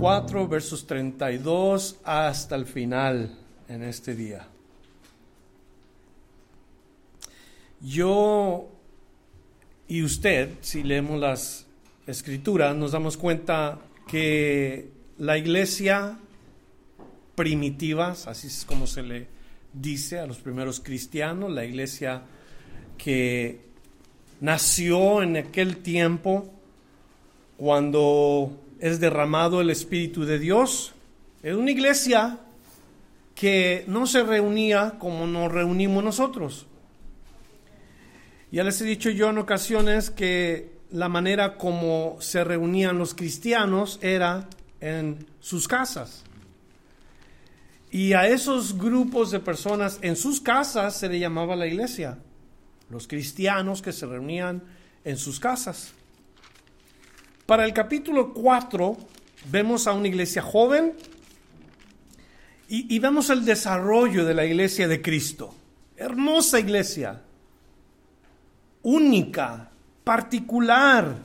4, versos 32 hasta el final en este día. Yo y usted, si leemos las escrituras, nos damos cuenta que la iglesia primitiva, así es como se le dice a los primeros cristianos, la iglesia que nació en aquel tiempo cuando es derramado el Espíritu de Dios. Es una iglesia que no se reunía como nos reunimos nosotros. Ya les he dicho yo en ocasiones que la manera como se reunían los cristianos era en sus casas. Y a esos grupos de personas en sus casas se le llamaba la iglesia. Los cristianos que se reunían en sus casas. Para el capítulo 4 vemos a una iglesia joven y, y vemos el desarrollo de la iglesia de Cristo. Hermosa iglesia, única, particular.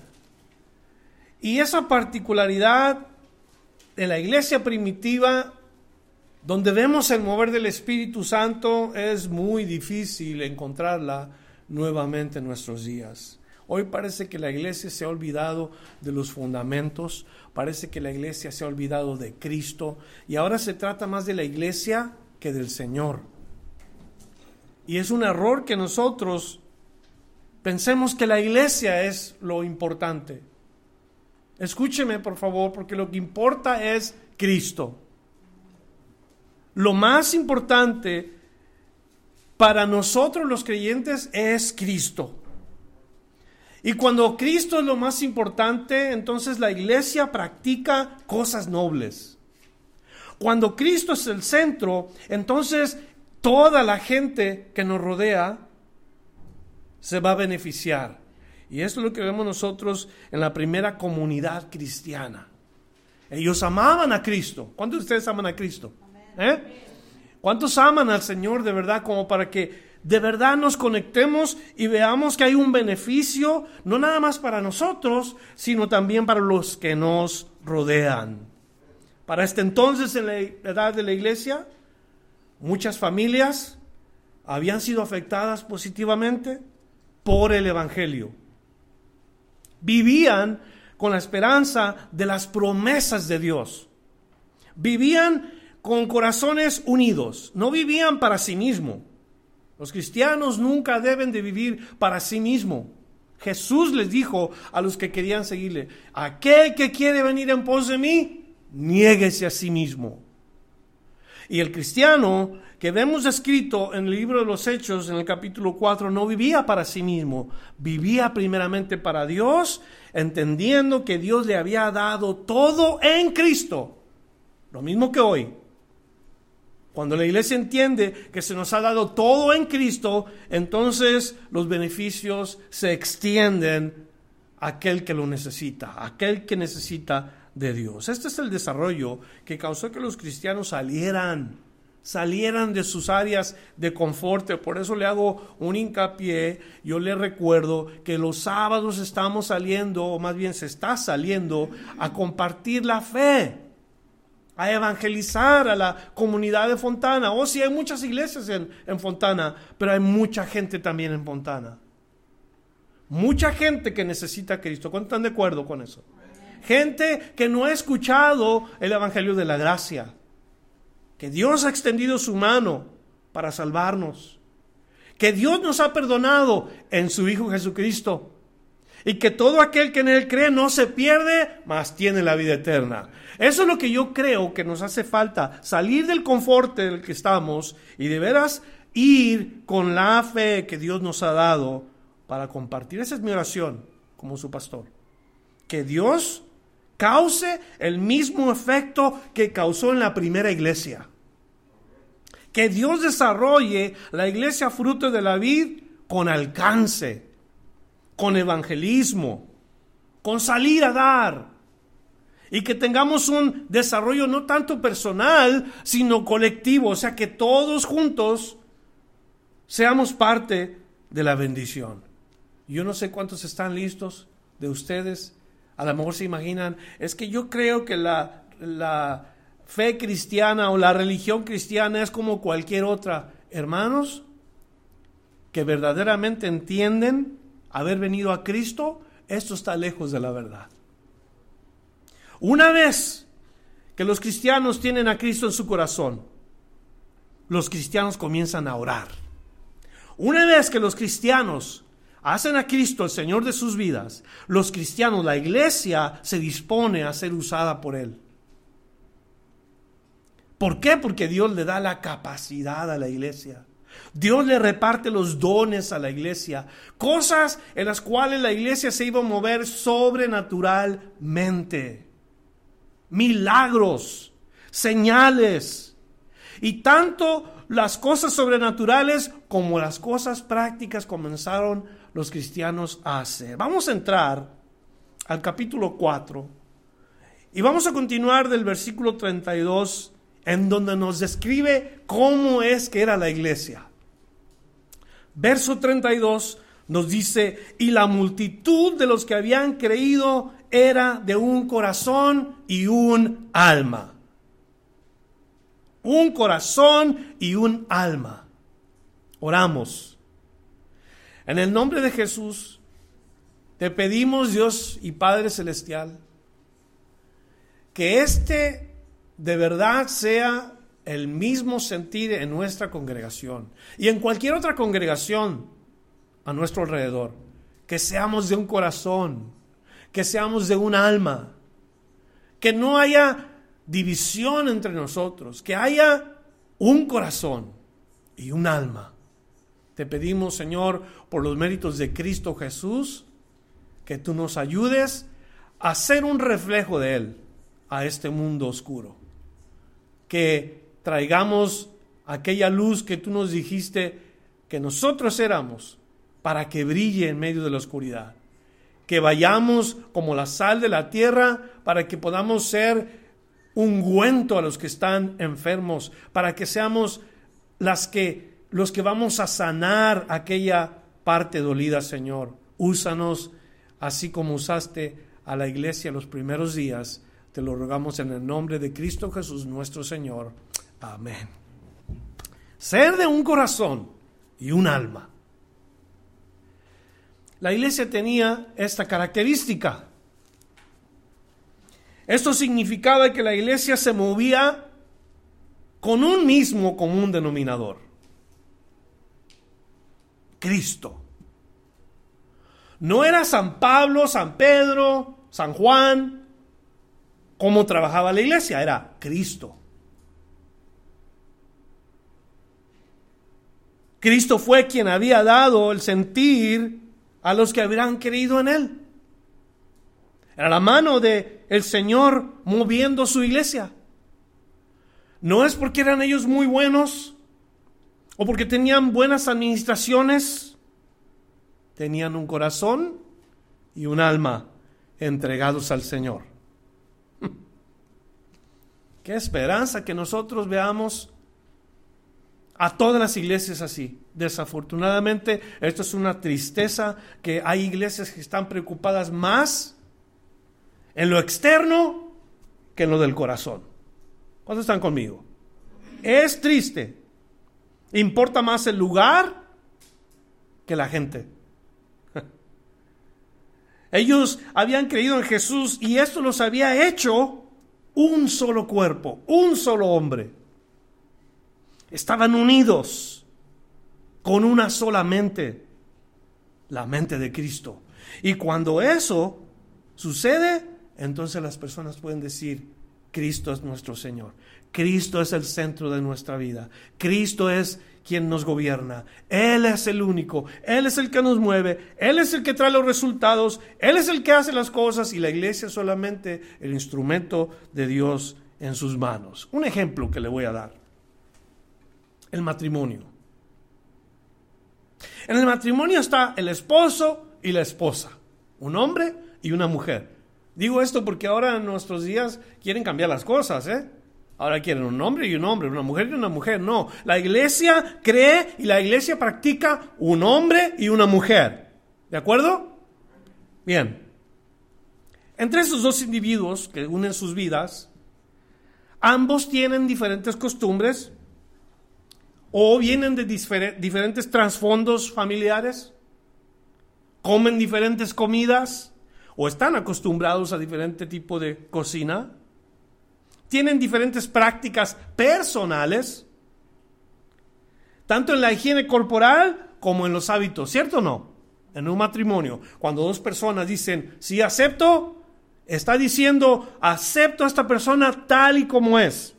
Y esa particularidad de la iglesia primitiva, donde vemos el mover del Espíritu Santo, es muy difícil encontrarla nuevamente en nuestros días. Hoy parece que la iglesia se ha olvidado de los fundamentos, parece que la iglesia se ha olvidado de Cristo y ahora se trata más de la iglesia que del Señor. Y es un error que nosotros pensemos que la iglesia es lo importante. Escúcheme por favor, porque lo que importa es Cristo. Lo más importante para nosotros los creyentes es Cristo. Y cuando Cristo es lo más importante, entonces la iglesia practica cosas nobles. Cuando Cristo es el centro, entonces toda la gente que nos rodea se va a beneficiar. Y esto es lo que vemos nosotros en la primera comunidad cristiana. Ellos amaban a Cristo. ¿Cuántos de ustedes aman a Cristo? ¿Eh? ¿Cuántos aman al Señor de verdad como para que de verdad nos conectemos y veamos que hay un beneficio, no nada más para nosotros, sino también para los que nos rodean. Para este entonces, en la edad de la iglesia, muchas familias habían sido afectadas positivamente por el Evangelio. Vivían con la esperanza de las promesas de Dios. Vivían con corazones unidos, no vivían para sí mismos los cristianos nunca deben de vivir para sí mismo. Jesús les dijo a los que querían seguirle, aquel que quiere venir en pos de mí, niéguese a sí mismo. Y el cristiano que vemos escrito en el libro de los Hechos, en el capítulo 4, no vivía para sí mismo, vivía primeramente para Dios, entendiendo que Dios le había dado todo en Cristo. Lo mismo que hoy. Cuando la iglesia entiende que se nos ha dado todo en Cristo, entonces los beneficios se extienden a aquel que lo necesita, a aquel que necesita de Dios. Este es el desarrollo que causó que los cristianos salieran, salieran de sus áreas de confort. Por eso le hago un hincapié, yo le recuerdo que los sábados estamos saliendo, o más bien se está saliendo, a compartir la fe a evangelizar a la comunidad de Fontana. O oh, sí, hay muchas iglesias en, en, Fontana, pero hay mucha gente también en Fontana. Mucha gente que necesita a Cristo. ¿Cuántos están de acuerdo con eso? Gente que no ha escuchado el Evangelio de la Gracia. Que Dios ha extendido su mano para salvarnos. Que Dios nos ha perdonado en su Hijo Jesucristo. Y que todo aquel que en Él cree no se pierde, mas tiene la vida eterna. Eso es lo que yo creo que nos hace falta, salir del confort del que estamos y de veras ir con la fe que Dios nos ha dado para compartir. Esa es mi oración como su pastor. que Dios cause el mismo efecto que causó en la primera iglesia. Que Dios desarrolle la iglesia fruto de la vid con alcance, con evangelismo, con salir a dar. Y que tengamos un desarrollo no tanto personal, sino colectivo. O sea, que todos juntos seamos parte de la bendición. Yo no sé cuántos están listos de ustedes. A lo mejor se imaginan, es que yo creo que la, la fe cristiana o la religión cristiana es como cualquier otra. Hermanos, que verdaderamente entienden haber venido a Cristo, esto está lejos de la verdad. Una vez que los cristianos tienen a Cristo en su corazón, los cristianos comienzan a orar. Una vez que los cristianos hacen a Cristo el Señor de sus vidas, los cristianos, la iglesia se dispone a ser usada por Él. ¿Por qué? Porque Dios le da la capacidad a la iglesia. Dios le reparte los dones a la iglesia, cosas en las cuales la iglesia se iba a mover sobrenaturalmente. Milagros, señales. Y tanto las cosas sobrenaturales como las cosas prácticas comenzaron los cristianos a hacer. Vamos a entrar al capítulo 4 y vamos a continuar del versículo 32 en donde nos describe cómo es que era la iglesia. Verso 32 nos dice, y la multitud de los que habían creído era de un corazón y un alma un corazón y un alma. Oramos. En el nombre de Jesús, te pedimos, Dios y Padre Celestial, que este de verdad sea el mismo sentir en nuestra congregación y en cualquier otra congregación a nuestro alrededor. Que seamos de un corazón, que seamos de un alma, que no haya división entre nosotros, que haya un corazón y un alma. Te pedimos, Señor, por los méritos de Cristo Jesús, que tú nos ayudes a ser un reflejo de Él a este mundo oscuro. Que traigamos aquella luz que tú nos dijiste que nosotros éramos para que brille en medio de la oscuridad. Que vayamos como la sal de la tierra para que podamos ser ungüento a los que están enfermos, para que seamos las que, los que vamos a sanar aquella parte dolida, Señor. Úsanos así como usaste a la iglesia los primeros días. Te lo rogamos en el nombre de Cristo Jesús nuestro Señor. Amén. Ser de un corazón y un alma. La iglesia tenía esta característica. Esto significaba que la iglesia se movía con un mismo común denominador. Cristo. No era San Pablo, San Pedro, San Juan, cómo trabajaba la iglesia, era Cristo. Cristo fue quien había dado el sentir a los que habrían creído en Él. Era la mano de el Señor moviendo su iglesia. No es porque eran ellos muy buenos o porque tenían buenas administraciones. Tenían un corazón y un alma entregados al Señor. Qué esperanza que nosotros veamos a todas las iglesias así. Desafortunadamente, esto es una tristeza que hay iglesias que están preocupadas más en lo externo que en lo del corazón. ¿Cuántos están conmigo? Es triste. Importa más el lugar que la gente. Ellos habían creído en Jesús y esto los había hecho un solo cuerpo, un solo hombre. Estaban unidos con una sola mente, la mente de Cristo. Y cuando eso sucede, entonces las personas pueden decir, Cristo es nuestro Señor. Cristo es el centro de nuestra vida. Cristo es quien nos gobierna. Él es el único. Él es el que nos mueve. Él es el que trae los resultados. Él es el que hace las cosas y la iglesia es solamente el instrumento de Dios en sus manos. Un ejemplo que le voy a dar. El matrimonio. En el matrimonio está el esposo y la esposa. Un hombre y una mujer. Digo esto porque ahora en nuestros días quieren cambiar las cosas, ¿eh? Ahora quieren un hombre y un hombre, una mujer y una mujer. No, la iglesia cree y la iglesia practica un hombre y una mujer. ¿De acuerdo? Bien. Entre esos dos individuos que unen sus vidas, ambos tienen diferentes costumbres o vienen de diferentes trasfondos familiares, comen diferentes comidas o están acostumbrados a diferente tipo de cocina tienen diferentes prácticas personales, tanto en la higiene corporal como en los hábitos, ¿cierto o no? En un matrimonio, cuando dos personas dicen, sí acepto, está diciendo, acepto a esta persona tal y como es.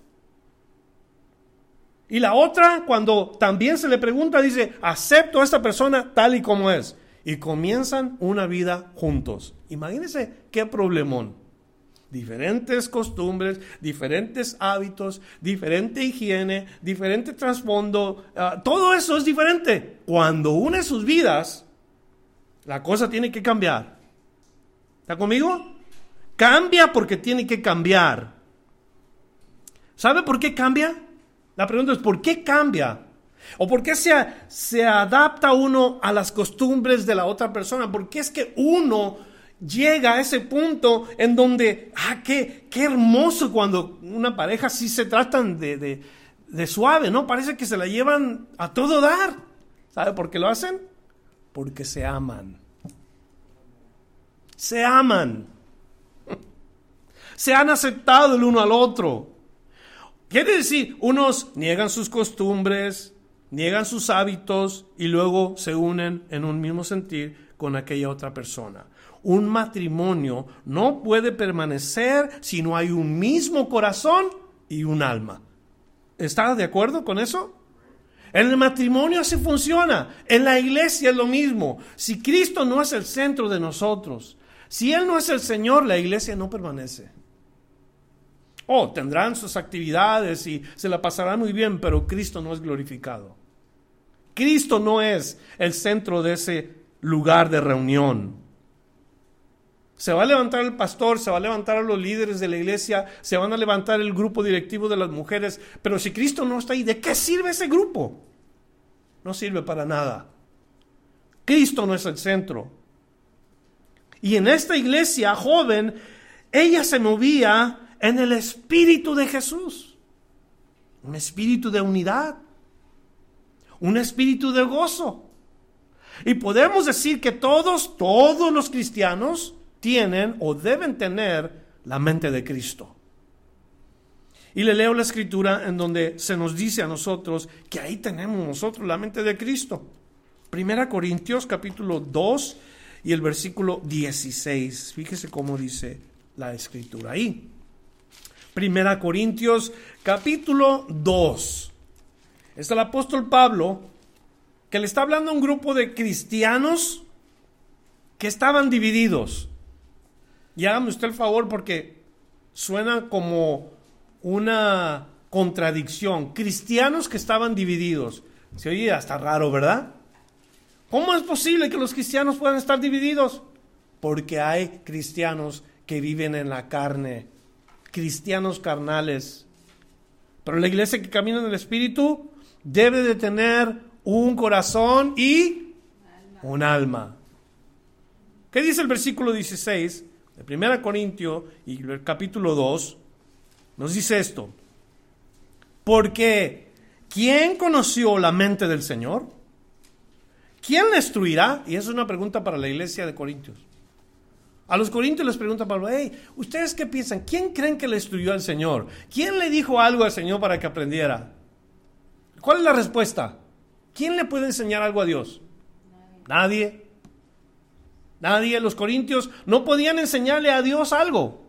Y la otra, cuando también se le pregunta, dice, acepto a esta persona tal y como es. Y comienzan una vida juntos. Imagínense qué problemón diferentes costumbres, diferentes hábitos, diferente higiene, diferente trasfondo, ah, todo eso es diferente. Cuando une sus vidas, la cosa tiene que cambiar. ¿Está conmigo? Cambia porque tiene que cambiar. ¿Sabe por qué cambia? La pregunta es, ¿por qué cambia? ¿O por qué se, se adapta uno a las costumbres de la otra persona? ¿Por qué es que uno llega a ese punto en donde, ah, qué, qué hermoso cuando una pareja sí se tratan de, de, suave, ¿no? Parece que se la llevan a todo dar. ¿Sabe por qué lo hacen? Porque se aman. Se aman. Se han aceptado el uno al otro. Quiere decir, unos niegan sus costumbres, niegan sus hábitos y luego se unen en un mismo sentir con aquella otra persona un matrimonio no puede permanecer si no hay un mismo corazón y un alma. ¿Está de acuerdo con eso? En el matrimonio así funciona. En la iglesia es lo mismo. Si Cristo no es el centro de nosotros, si Él no es el Señor, la iglesia no permanece. Oh, tendrán sus actividades y se la pasarán muy bien, pero Cristo no es glorificado. Cristo no es el centro de ese lugar de reunión. Se va a levantar el pastor, se va a levantar a los líderes de la iglesia, se van a levantar el grupo directivo de las mujeres, pero si Cristo no está ahí, ¿de qué sirve ese grupo? No sirve para nada. Cristo no es el centro. Y en esta iglesia joven, ella se movía en el espíritu de Jesús. Un espíritu de unidad. Un espíritu de gozo. Y podemos decir que todos, todos los cristianos, tienen o deben tener la mente de Cristo. Y le leo la escritura en donde se nos dice a nosotros que ahí tenemos nosotros la mente de Cristo. Primera Corintios capítulo 2 y el versículo 16. Fíjese cómo dice la escritura ahí. Primera Corintios capítulo 2. Es el apóstol Pablo que le está hablando a un grupo de cristianos que estaban divididos. Y hágame usted el favor porque suena como una contradicción. Cristianos que estaban divididos. Se oye hasta raro, ¿verdad? ¿Cómo es posible que los cristianos puedan estar divididos? Porque hay cristianos que viven en la carne, cristianos carnales. Pero la iglesia que camina en el Espíritu debe de tener un corazón y un alma. ¿Qué dice el versículo 16? De 1 Corintio y el capítulo 2, nos dice esto. Porque, ¿quién conoció la mente del Señor? ¿Quién le instruirá? Y esa es una pregunta para la iglesia de Corintios. A los corintios les pregunta Pablo, hey, ¿ustedes qué piensan? ¿Quién creen que le instruyó al Señor? ¿Quién le dijo algo al Señor para que aprendiera? ¿Cuál es la respuesta? ¿Quién le puede enseñar algo a Dios? Nadie. Nadie, los corintios, no podían enseñarle a Dios algo.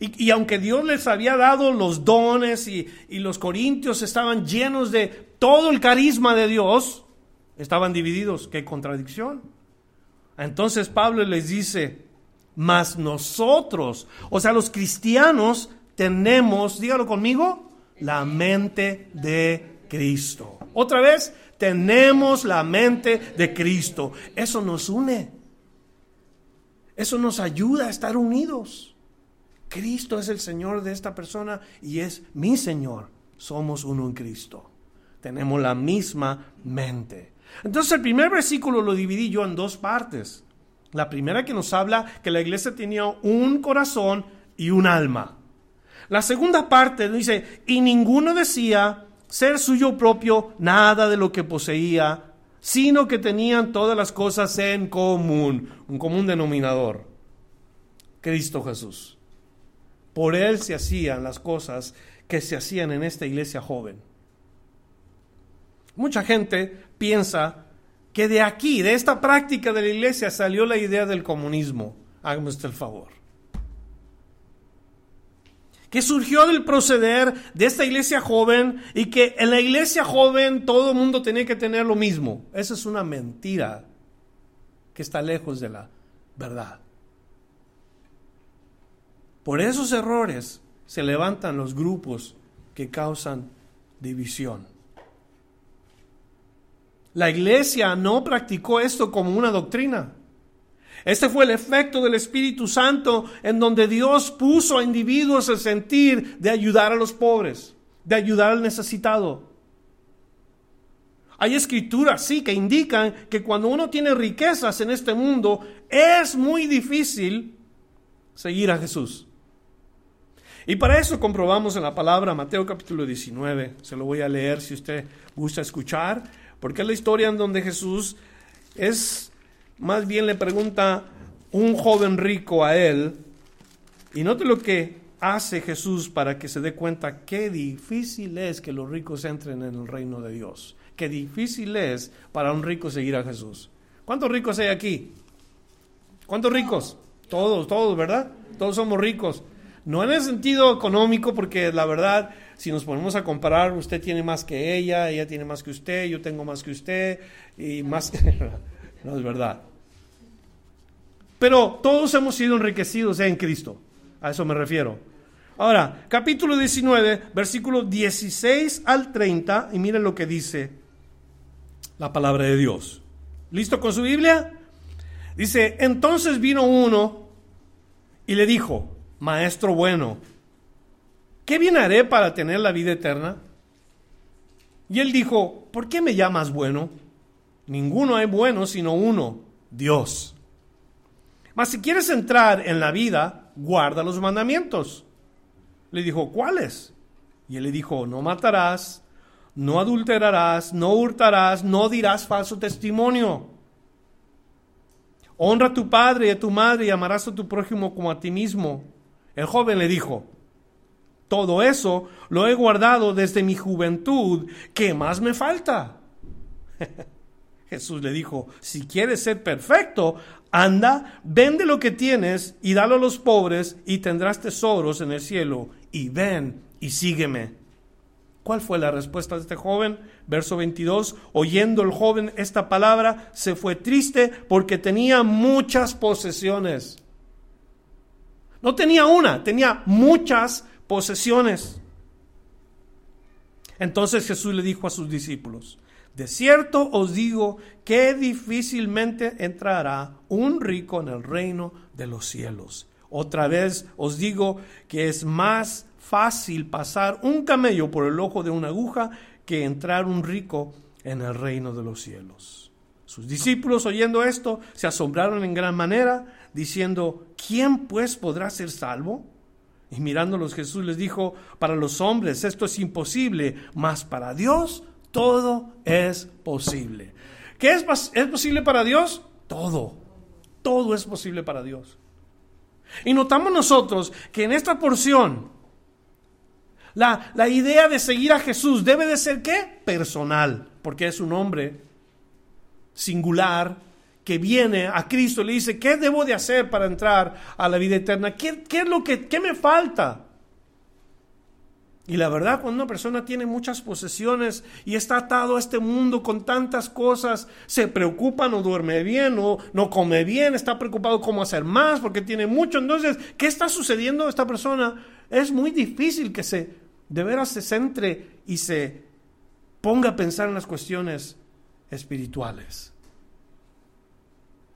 Y, aunque Dios les había dado los dones y, y los corintios estaban llenos de todo el carisma de Dios, estaban divididos. ¡Qué contradicción! Entonces Pablo les dice, mas nosotros, o sea, los cristianos tenemos, dígalo conmigo, la mente de Cristo. Otra vez, tenemos la mente de Cristo. Eso nos une. Eso nos ayuda a estar unidos. Cristo es el Señor de esta persona y es mi Señor. Somos uno en Cristo. Tenemos la misma mente. Entonces el primer versículo lo dividí yo en dos partes. La primera que nos habla que la iglesia tenía un corazón y un alma. La segunda parte dice, y ninguno decía ser suyo propio nada de lo que poseía, sino que tenían todas las cosas en común, un común denominador, Cristo Jesús. Por Él se hacían las cosas que se hacían en esta iglesia joven. Mucha gente piensa que de aquí, de esta práctica de la iglesia, salió la idea del comunismo. Hágame usted el favor. Que surgió del proceder de esta iglesia joven y que en la iglesia joven todo el mundo tenía que tener lo mismo. Esa es una mentira que está lejos de la verdad. Por esos errores se levantan los grupos que causan división. La iglesia no practicó esto como una doctrina. Este fue el efecto del Espíritu Santo en donde Dios puso a individuos el sentir de ayudar a los pobres, de ayudar al necesitado. Hay escrituras, sí, que indican que cuando uno tiene riquezas en este mundo, es muy difícil seguir a Jesús. Y para eso comprobamos en la palabra Mateo capítulo 19, se lo voy a leer si usted gusta escuchar. Porque es la historia en donde Jesús es, más bien le pregunta un joven rico a él, y note lo que hace Jesús para que se dé cuenta qué difícil es que los ricos entren en el reino de Dios. Qué difícil es para un rico seguir a Jesús. ¿Cuántos ricos hay aquí? ¿Cuántos ricos? Todos, todos, ¿verdad? Todos somos ricos. No en el sentido económico, porque la verdad si nos ponemos a comparar, usted tiene más que ella, ella tiene más que usted, yo tengo más que usted, y más no es verdad. Pero todos hemos sido enriquecidos en Cristo, a eso me refiero. Ahora, capítulo 19, versículos 16 al 30, y miren lo que dice la palabra de Dios. ¿Listo con su Biblia? Dice, entonces vino uno y le dijo, Maestro bueno, ¿qué bien haré para tener la vida eterna? Y él dijo, ¿por qué me llamas bueno? Ninguno hay bueno sino uno, Dios. Mas si quieres entrar en la vida, guarda los mandamientos. Le dijo, ¿cuáles? Y él le dijo, no matarás, no adulterarás, no hurtarás, no dirás falso testimonio. Honra a tu padre y a tu madre y amarás a tu prójimo como a ti mismo. El joven le dijo, todo eso lo he guardado desde mi juventud. ¿Qué más me falta? Jesús le dijo, si quieres ser perfecto, anda, vende lo que tienes y dalo a los pobres y tendrás tesoros en el cielo. Y ven y sígueme. ¿Cuál fue la respuesta de este joven? Verso 22, oyendo el joven esta palabra, se fue triste porque tenía muchas posesiones. No tenía una, tenía muchas posesiones. Entonces Jesús le dijo a sus discípulos, de cierto os digo que difícilmente entrará un rico en el reino de los cielos. Otra vez os digo que es más fácil pasar un camello por el ojo de una aguja que entrar un rico en el reino de los cielos. Sus discípulos oyendo esto se asombraron en gran manera, diciendo, ¿quién pues podrá ser salvo? Y mirándolos Jesús les dijo, para los hombres esto es imposible, mas para Dios todo es posible. ¿Qué es, es posible para Dios? Todo. Todo es posible para Dios. Y notamos nosotros que en esta porción la, la, idea de seguir a Jesús debe de ser qué? Personal, porque es un hombre singular que viene a Cristo le dice, ¿qué debo de hacer para entrar a la vida eterna? ¿Qué, qué es lo que qué me falta? Y la verdad, cuando una persona tiene muchas posesiones y está atado a este mundo con tantas cosas, se preocupa, no duerme bien, no, no come bien, está preocupado cómo hacer más porque tiene mucho. Entonces, ¿qué está sucediendo a esta persona? Es muy difícil que se, de veras, se centre y se ponga a pensar en las cuestiones espirituales.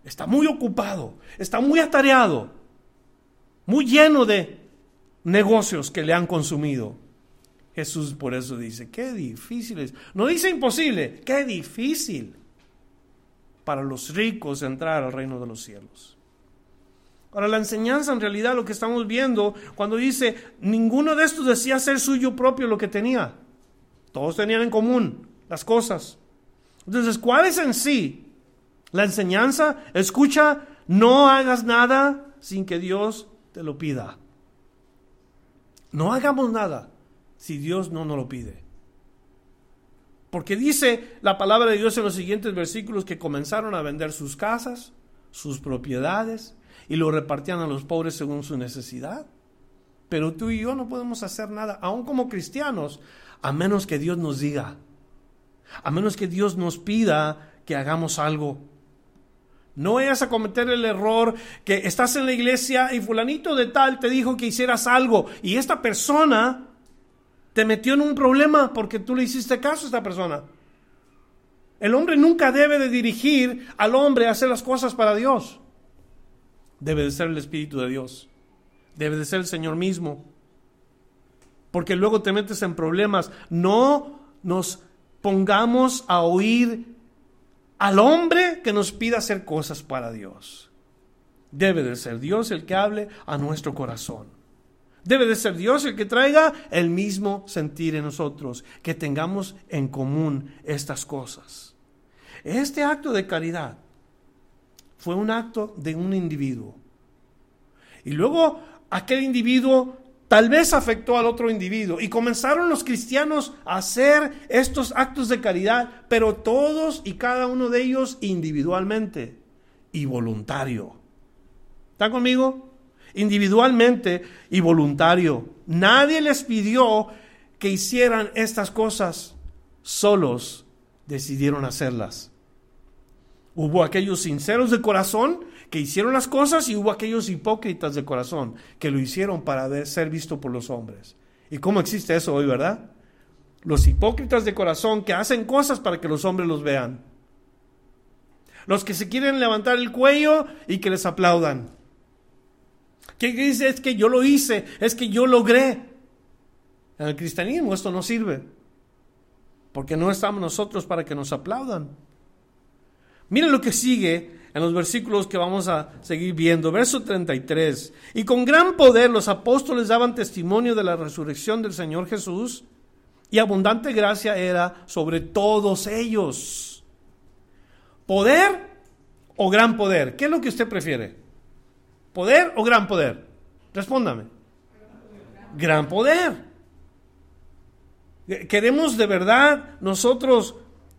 Está muy ocupado, está muy atareado, muy lleno de negocios que le han consumido. Jesús por eso dice, qué difícil es. No dice imposible, qué difícil para los ricos entrar al reino de los cielos. Ahora, la enseñanza en realidad lo que estamos viendo cuando dice, ninguno de estos decía ser suyo propio lo que tenía. Todos tenían en común las cosas. Entonces, ¿cuál es en sí la enseñanza? Escucha, no hagas nada sin que Dios te lo pida. No hagamos nada si Dios no nos lo pide. Porque dice la palabra de Dios en los siguientes versículos que comenzaron a vender sus casas, sus propiedades y lo repartían a los pobres según su necesidad. Pero tú y yo no podemos hacer nada, aun como cristianos, a menos que Dios nos diga, a menos que Dios nos pida que hagamos algo. No vayas a cometer el error que estás en la iglesia y fulanito de tal te dijo que hicieras algo y esta persona te metió en un problema porque tú le hiciste caso a esta persona. El hombre nunca debe de dirigir al hombre a hacer las cosas para Dios. Debe de ser el Espíritu de Dios. Debe de ser el Señor mismo. Porque luego te metes en problemas. No nos pongamos a oír al hombre que nos pida hacer cosas para Dios. Debe de ser Dios el que hable a nuestro corazón. Debe de ser Dios el que traiga el mismo sentir en nosotros, que tengamos en común estas cosas. Este acto de caridad fue un acto de un individuo. Y luego aquel individuo tal vez afectó al otro individuo. Y comenzaron los cristianos a hacer estos actos de caridad, pero todos y cada uno de ellos individualmente y voluntario. ¿Está conmigo? Individualmente y voluntario. Nadie les pidió que hicieran estas cosas, solos decidieron hacerlas. Hubo aquellos sinceros de corazón que hicieron las cosas y hubo aquellos hipócritas de corazón que lo hicieron para ser visto por los hombres. ¿Y cómo existe eso hoy, verdad? Los hipócritas de corazón que hacen cosas para que los hombres los vean. Los que se quieren levantar el cuello y que les aplaudan. ¿Qué dice? Es que yo lo hice, es que yo logré. En el cristianismo esto no sirve, porque no estamos nosotros para que nos aplaudan. Miren lo que sigue en los versículos que vamos a seguir viendo. Verso 33. Y con gran poder los apóstoles daban testimonio de la resurrección del Señor Jesús y abundante gracia era sobre todos ellos. ¿Poder o gran poder? ¿Qué es lo que usted prefiere? ¿Poder o gran poder? Respóndame. Gran poder. ¿Queremos de verdad nosotros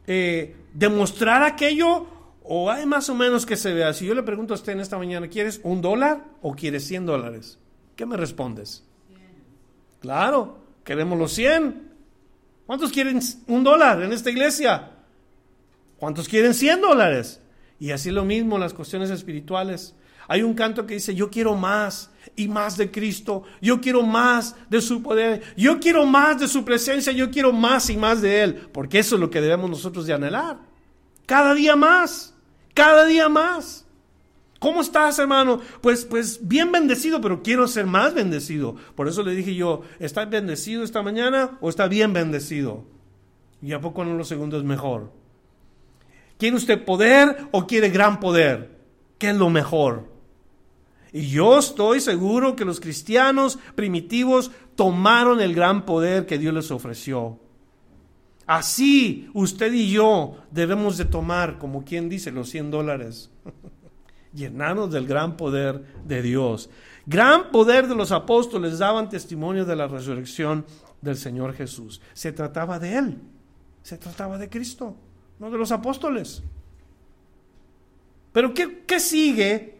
eh, demostrar aquello o hay más o menos que se vea? Si yo le pregunto a usted en esta mañana, ¿quieres un dólar o quieres 100 dólares? ¿Qué me respondes? Claro, queremos los 100. ¿Cuántos quieren un dólar en esta iglesia? ¿Cuántos quieren 100 dólares? Y así lo mismo las cuestiones espirituales. Hay un canto que dice, yo quiero más y más de Cristo, yo quiero más de su poder, yo quiero más de su presencia, yo quiero más y más de Él, porque eso es lo que debemos nosotros de anhelar. Cada día más, cada día más. ¿Cómo estás, hermano? Pues, pues bien bendecido, pero quiero ser más bendecido. Por eso le dije yo, ¿está bendecido esta mañana o está bien bendecido? ¿Y a poco no lo segundo es mejor? ¿Quiere usted poder o quiere gran poder? ¿Qué es lo mejor? Y yo estoy seguro que los cristianos primitivos tomaron el gran poder que Dios les ofreció. Así usted y yo debemos de tomar, como quien dice, los 100 dólares, llenarnos del gran poder de Dios. Gran poder de los apóstoles daban testimonio de la resurrección del Señor Jesús. Se trataba de Él, se trataba de Cristo, no de los apóstoles. Pero ¿qué, qué sigue?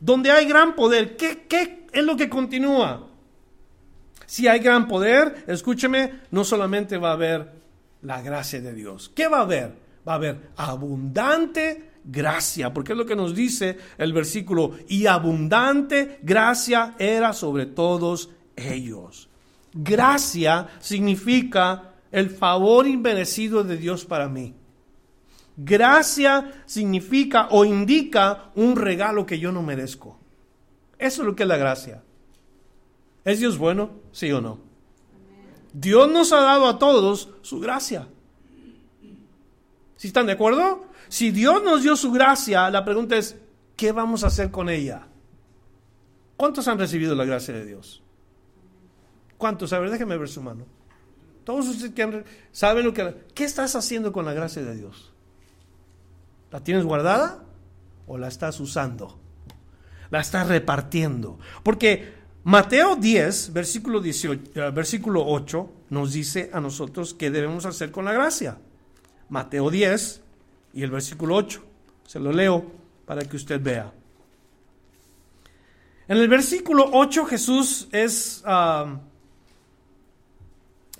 Donde hay gran poder, ¿qué, ¿qué es lo que continúa? Si hay gran poder, escúcheme, no solamente va a haber la gracia de Dios. ¿Qué va a haber? Va a haber abundante gracia, porque es lo que nos dice el versículo, y abundante gracia era sobre todos ellos. Gracia significa el favor inmerecido de Dios para mí. Gracia significa o indica un regalo que yo no merezco. Eso es lo que es la gracia. ¿Es Dios bueno? ¿Sí o no? Dios nos ha dado a todos su gracia. ¿Sí están de acuerdo? Si Dios nos dio su gracia, la pregunta es, ¿qué vamos a hacer con ella? ¿Cuántos han recibido la gracia de Dios? ¿Cuántos? A ver, déjeme ver su mano. Todos ustedes que saben lo que... ¿Qué estás haciendo con la gracia de Dios? ¿La tienes guardada o la estás usando? La estás repartiendo. Porque Mateo 10, versículo, 18, eh, versículo 8, nos dice a nosotros qué debemos hacer con la gracia. Mateo 10 y el versículo 8. Se lo leo para que usted vea. En el versículo 8 Jesús es, ah,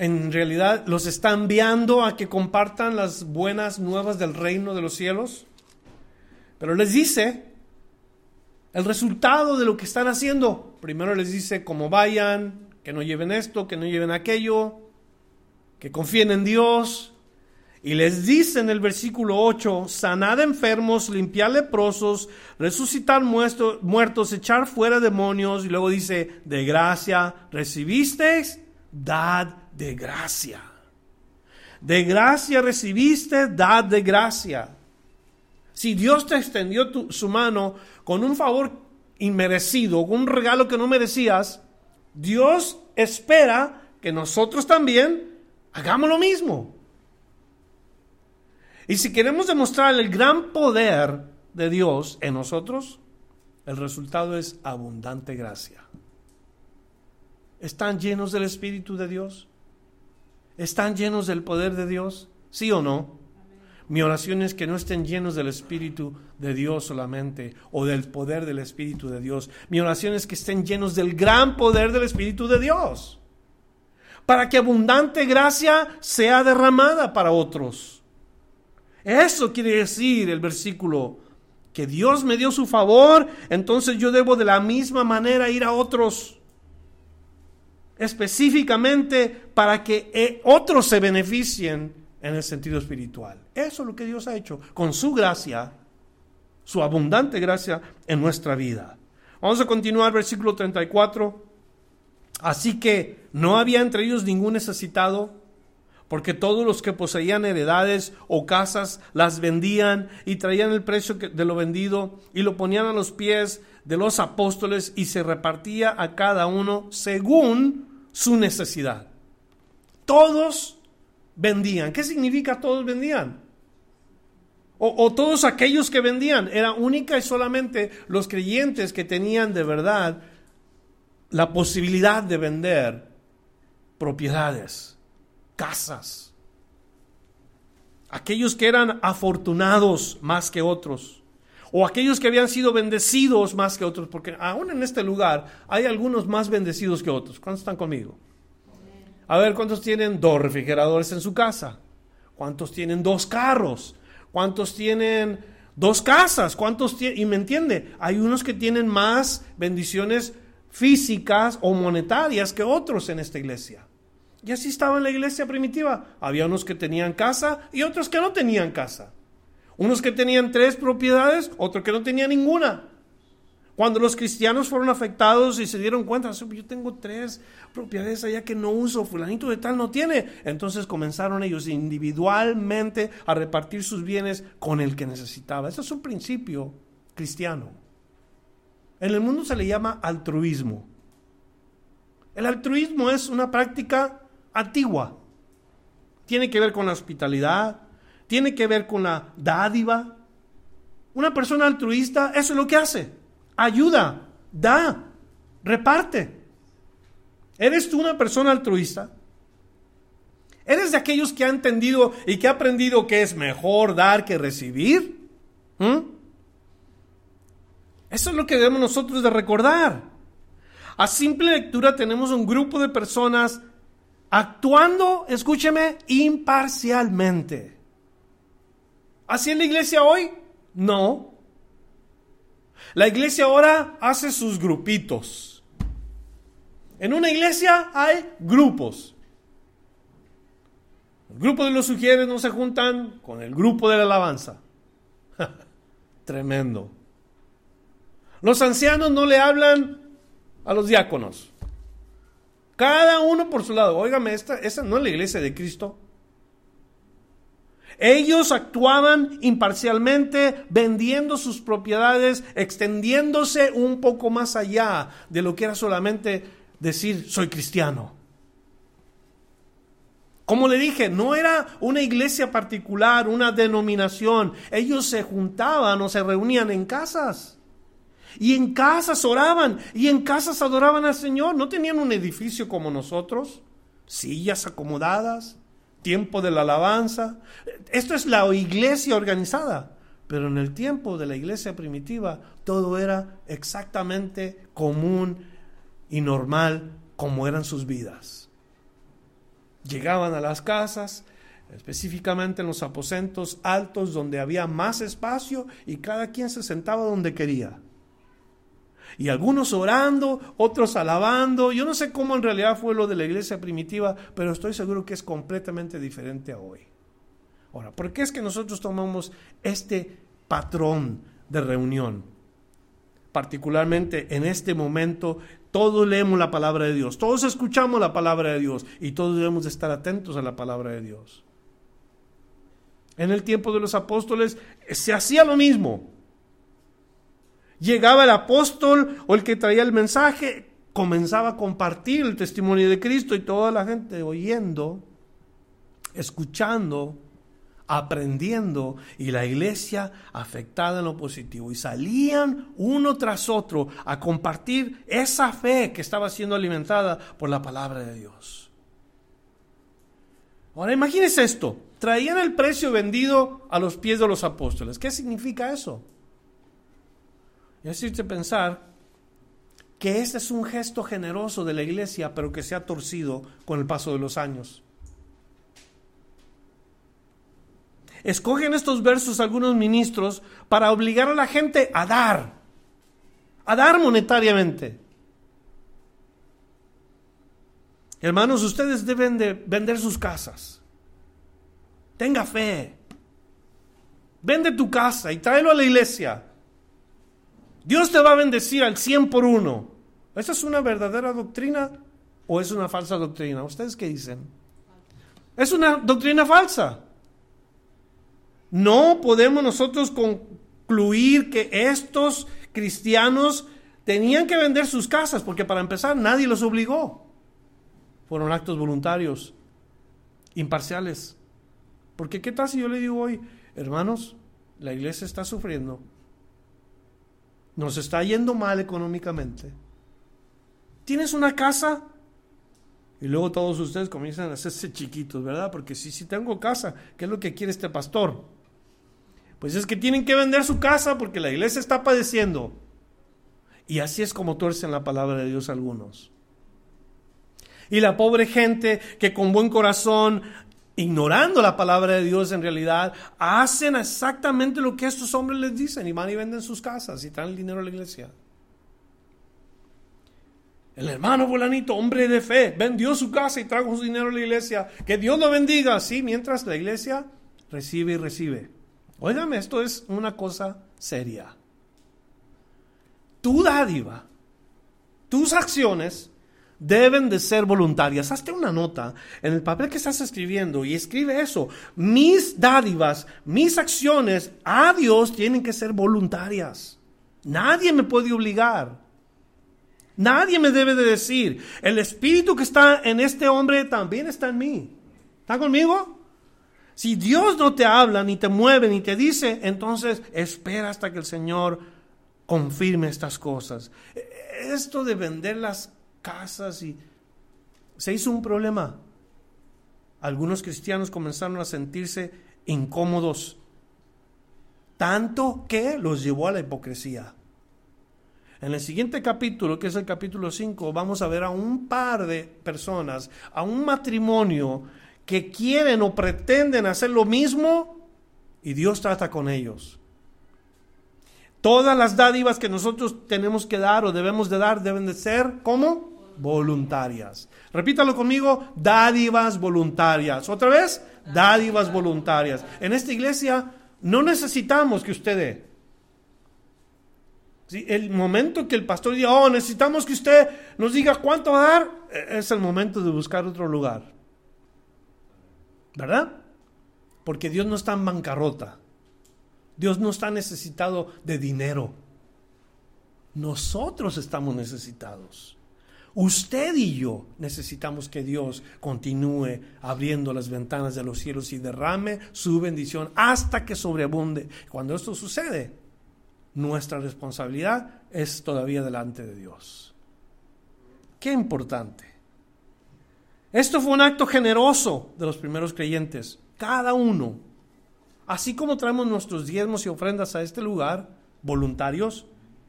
en realidad, los está enviando a que compartan las buenas nuevas del reino de los cielos. Pero les dice el resultado de lo que están haciendo. Primero les dice cómo vayan, que no lleven esto, que no lleven aquello, que confíen en Dios. Y les dice en el versículo 8, sanad enfermos, limpiar leprosos, resucitar muertos, echar fuera demonios. Y luego dice, de gracia recibisteis, dad de gracia. De gracia recibiste, dad de gracia. Si Dios te extendió su mano con un favor inmerecido, con un regalo que no merecías, Dios espera que nosotros también hagamos lo mismo. Y si queremos demostrar el gran poder de Dios en nosotros, el resultado es abundante gracia. ¿Están llenos del Espíritu de Dios? ¿Están llenos del poder de Dios? ¿Sí o no? Mi oración es que no estén llenos del Espíritu de Dios solamente o del poder del Espíritu de Dios. Mi oración es que estén llenos del gran poder del Espíritu de Dios. Para que abundante gracia sea derramada para otros. Eso quiere decir el versículo, que Dios me dio su favor, entonces yo debo de la misma manera ir a otros específicamente para que eh, otros se beneficien en el sentido espiritual. Eso es lo que Dios ha hecho con su gracia, su abundante gracia en nuestra vida. Vamos a continuar versículo 34. Así que no había entre ellos ningún necesitado, porque todos los que poseían heredades o casas las vendían y traían el precio de lo vendido y lo ponían a los pies de los apóstoles y se repartía a cada uno según su necesidad. Todos vendían. ¿Qué significa todos vendían? O, todos aquellos que vendían. Era única y solamente los creyentes que tenían de verdad la posibilidad de vender propiedades, casas. Aquellos que eran afortunados más que otros. O aquellos que habían sido bendecidos más que otros. Porque aún en este lugar hay algunos más bendecidos que otros. ¿Cuántos están conmigo? A ver, ¿cuántos tienen dos refrigeradores en su casa? ¿Cuántos tienen dos carros? ¿Cuántos tienen dos casas? ¿Cuántos tienen? Y me entiende, hay unos que tienen más bendiciones físicas o monetarias que otros en esta iglesia. Y así estaba en la iglesia primitiva. Había unos que tenían casa y otros que no tenían casa. Unos que tenían tres propiedades, otros que no tenían ninguna. Cuando los cristianos fueron afectados y se dieron cuenta, yo tengo tres propiedades allá que no uso, fulanito de tal no tiene. Entonces comenzaron ellos individualmente a repartir sus bienes con el que necesitaba. Ese es un principio cristiano. En el mundo se le llama altruismo. El altruismo es una práctica antigua. Tiene que ver con la hospitalidad, tiene que ver con la dádiva. Una persona altruista, eso es lo que hace ayuda, da, reparte. ¿Eres tú una persona altruista? ¿Eres de aquellos que ha entendido y que ha aprendido que es mejor dar que recibir? ¿Mm? Eso es lo que debemos nosotros de recordar. A simple lectura tenemos un grupo de personas actuando, escúcheme, imparcialmente. ¿Así en la iglesia hoy? No. La iglesia ahora hace sus grupitos. En una iglesia hay grupos. El grupo de los sugieres no se juntan con el grupo de la alabanza. Tremendo. Los ancianos no le hablan a los diáconos. Cada uno por su lado. Óigame, esta, esta no es la iglesia de Cristo. Ellos actuaban imparcialmente, vendiendo sus propiedades, extendiéndose un poco más allá de lo que era solamente decir soy cristiano. Como le dije, no era una iglesia particular, una denominación. Ellos se juntaban o se reunían en casas. Y en casas oraban y en casas adoraban al Señor. No tenían un edificio como nosotros, sillas acomodadas, tiempo de la alabanza. Esto es la iglesia organizada. Pero en el tiempo de la iglesia primitiva todo era exactamente común y normal como eran sus vidas. Llegaban a las casas, específicamente en los aposentos altos donde había más espacio y cada quien se sentaba donde quería. Y algunos orando, otros alabando. Yo no sé cómo en realidad fue lo de la iglesia primitiva, pero estoy seguro que es completamente diferente a hoy. Ahora, ¿por qué es que nosotros tomamos este patrón de reunión? Particularmente en este momento, todos leemos la palabra de Dios, todos escuchamos la palabra de Dios y todos debemos de estar atentos a la palabra de Dios. En el tiempo de los apóstoles se hacía lo mismo. Llegaba el apóstol o el que traía el mensaje, comenzaba a compartir el testimonio de Cristo y toda la gente oyendo, escuchando, aprendiendo y la iglesia afectada en lo positivo. Y salían uno tras otro a compartir esa fe que estaba siendo alimentada por la palabra de Dios. Ahora imagínense esto, traían el precio vendido a los pies de los apóstoles. ¿Qué significa eso? Y decirte pensar que este es un gesto generoso de la iglesia, pero que se ha torcido con el paso de los años. Escogen estos versos algunos ministros para obligar a la gente a dar, a dar monetariamente. Hermanos, ustedes deben de vender sus casas. Tenga fe. Vende tu casa y tráelo a la iglesia. Dios te va a bendecir al 100 por uno. ¿Esa es una verdadera doctrina o es una falsa doctrina? ¿Ustedes qué dicen? Es una doctrina falsa. No podemos nosotros concluir que estos cristianos tenían que vender sus casas, porque para empezar nadie los obligó. Fueron actos voluntarios, imparciales. Porque ¿qué tal si yo le digo hoy, hermanos, la iglesia está sufriendo, nos está yendo mal económicamente. ¿Tienes una casa? Y luego todos ustedes comienzan a hacerse chiquitos, ¿verdad? Porque si, si tengo casa, ¿qué es lo que quiere este pastor? Pues es que tienen que vender su casa porque la iglesia está padeciendo. Y así es como tuercen la palabra de Dios algunos. Y la pobre gente que con buen corazón ignorando la palabra de Dios en realidad, hacen exactamente lo que estos hombres les dicen y van y venden sus casas y traen el dinero a la iglesia. El hermano volanito, hombre de fe, vendió su casa y trajo su dinero a la iglesia. Que Dios lo bendiga, sí, mientras la iglesia recibe y recibe. Óigame, esto es una cosa seria. Tu dádiva, tus acciones deben de ser voluntarias. Hazte una nota en el papel que estás escribiendo y escribe eso. Mis dádivas, mis acciones a Dios tienen que ser voluntarias. Nadie me puede obligar. Nadie me debe de decir, el espíritu que está en este hombre también está en mí. ¿Está conmigo? Si Dios no te habla, ni te mueve, ni te dice, entonces espera hasta que el Señor confirme estas cosas. Esto de vender las casas y se hizo un problema. Algunos cristianos comenzaron a sentirse incómodos, tanto que los llevó a la hipocresía. En el siguiente capítulo, que es el capítulo 5, vamos a ver a un par de personas, a un matrimonio que quieren o pretenden hacer lo mismo y Dios trata con ellos. Todas las dádivas que nosotros tenemos que dar o debemos de dar deben de ser como voluntarias. Repítalo conmigo, dádivas voluntarias. Otra vez, dádivas voluntarias. En esta iglesia no necesitamos que usted dé. El momento que el pastor diga, oh, necesitamos que usted nos diga cuánto va a dar, e-, es el momento de buscar otro lugar. ¿Verdad? Porque Dios no está en bancarrota. Dios no está necesitado de dinero. Nosotros estamos necesitados. Usted y yo necesitamos que Dios continúe abriendo las ventanas de los cielos y derrame su bendición hasta que sobreabunde. Cuando esto sucede, nuestra responsabilidad es todavía delante de Dios. Qué importante. Esto fue un acto generoso de los primeros creyentes, cada uno. Así como traemos nuestros diezmos y ofrendas a este lugar, voluntarios,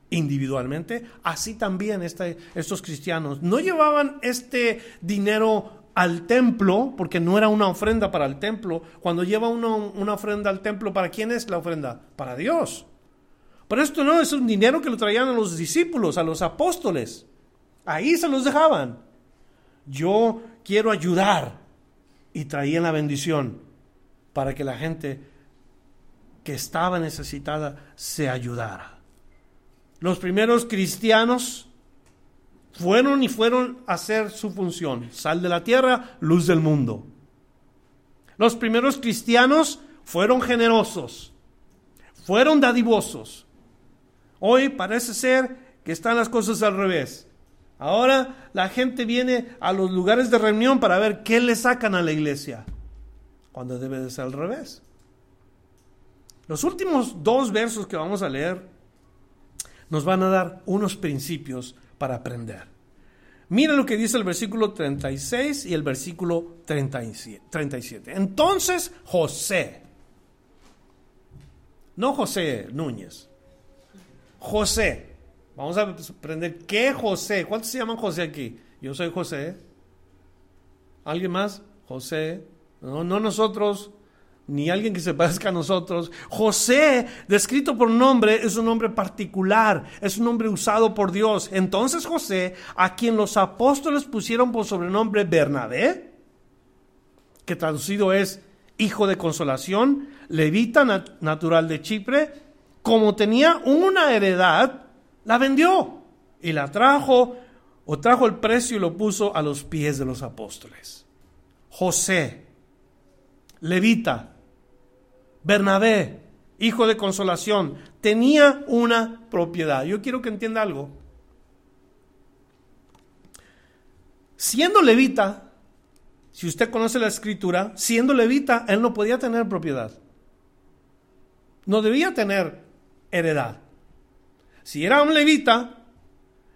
individualmente, así también este, estos cristianos no llevaban este dinero al templo, porque no era una ofrenda para el templo. Cuando lleva una ofrenda al templo, ¿para quién es la ofrenda? Para Dios. Pero esto no es un dinero que lo traían a los discípulos, a los apóstoles. Ahí se los dejaban. Yo quiero ayudar. Y traían la bendición para que la gente que estaba necesitada se ayudara. Los primeros cristianos fueron y fueron a hacer su función. Sal de la tierra, luz del mundo. Los primeros cristianos fueron generosos, fueron dadivosos, Hoy parece ser que están las cosas al revés. Ahora la gente viene a los lugares de reunión para ver qué le sacan a la iglesia, cuando debe de ser al revés. Los últimos dos versos que vamos a leer nos van a dar unos principios para aprender. Mira lo que dice el versículo 36 y el versículo 37. Entonces José, no José Núñez, José. Vamos a aprender qué José. ¿Cuántos se llaman José aquí? Yo soy José. ¿Alguien más? José. No, no nosotros, ni alguien que se parezca a nosotros. José, descrito por nombre, es un nombre particular, es un nombre usado por Dios. Entonces José, a quien los apóstoles pusieron por sobrenombre Bernabé, que traducido es hijo de consolación, levita natural de Chipre, como tenía una heredad, la vendió y la trajo o trajo el precio y lo puso a los pies de los apóstoles. José, levita, Bernabé, hijo de consolación, tenía una propiedad. Yo quiero que entienda algo. Siendo levita, si usted conoce la escritura, siendo levita, él no podía tener propiedad. No debía tener heredad. Si era un levita,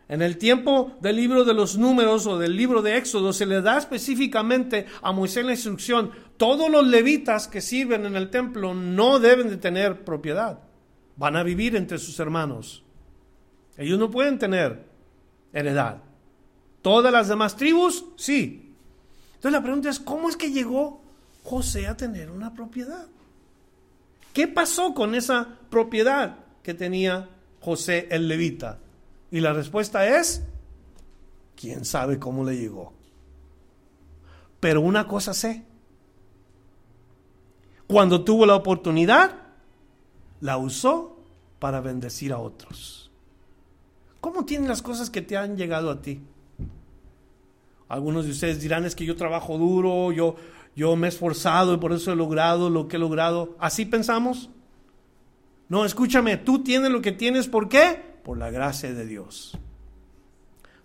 en el tiempo del libro de los números o del libro de Éxodo se le da específicamente a Moisés la instrucción, todos los levitas que sirven en el templo no deben de tener propiedad, van a vivir entre sus hermanos. Ellos no pueden tener heredad. Todas las demás tribus, sí. Entonces la pregunta es, ¿cómo es que llegó José a tener una propiedad? ¿Qué pasó con esa propiedad? que tenía José el levita? Y la respuesta es, ¿quién sabe cómo le llegó? Pero una cosa sé, cuando tuvo la oportunidad, la usó para bendecir a otros. ¿Cómo tienen las cosas que te han llegado a ti? Algunos de ustedes dirán es que yo trabajo duro, yo, yo me he esforzado y por eso he logrado lo que he logrado. ¿Así pensamos? No, escúchame, tú tienes lo que tienes, ¿por qué? Por la gracia de Dios.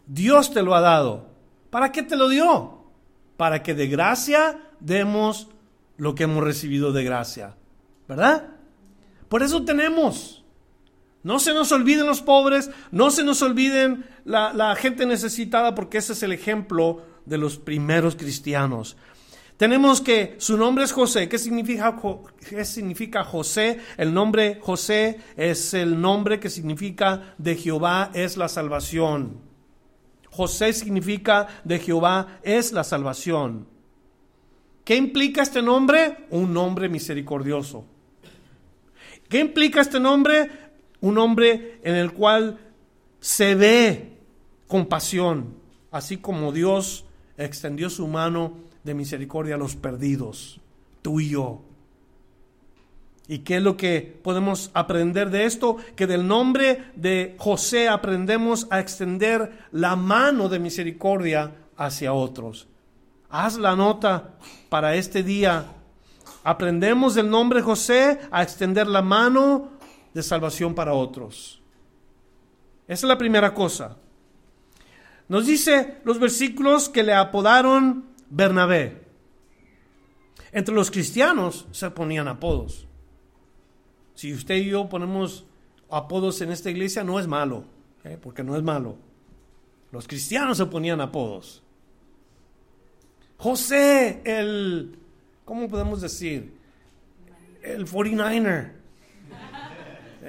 Dios te lo ha dado. ¿Para qué te lo dio? Para que de gracia demos lo que hemos recibido de gracia. ¿Verdad? Por eso tenemos. No se nos olviden los pobres, no se nos olviden la, la gente necesitada, porque ese es el ejemplo de los primeros cristianos. Tenemos que su nombre es José. ¿Qué significa, ¿Qué significa José? El nombre José es el nombre que significa de Jehová es la salvación. José significa de Jehová es la salvación. ¿Qué implica este nombre? Un nombre misericordioso. ¿Qué implica este nombre? Un nombre en el cual se ve compasión, así como Dios extendió su mano de misericordia a los perdidos, tú y yo. ¿Y qué es lo que podemos aprender de esto? Que del nombre de José aprendemos a extender la mano de misericordia hacia otros. Haz la nota para este día. Aprendemos del nombre José a extender la mano de salvación para otros. Esa es la primera cosa. Nos dice los versículos que le apodaron Bernabé. Entre los cristianos se ponían apodos. Si usted y yo ponemos apodos en esta iglesia, no es malo, ¿eh? porque no es malo. Los cristianos se ponían apodos. José, el, ¿cómo podemos decir? El 49er.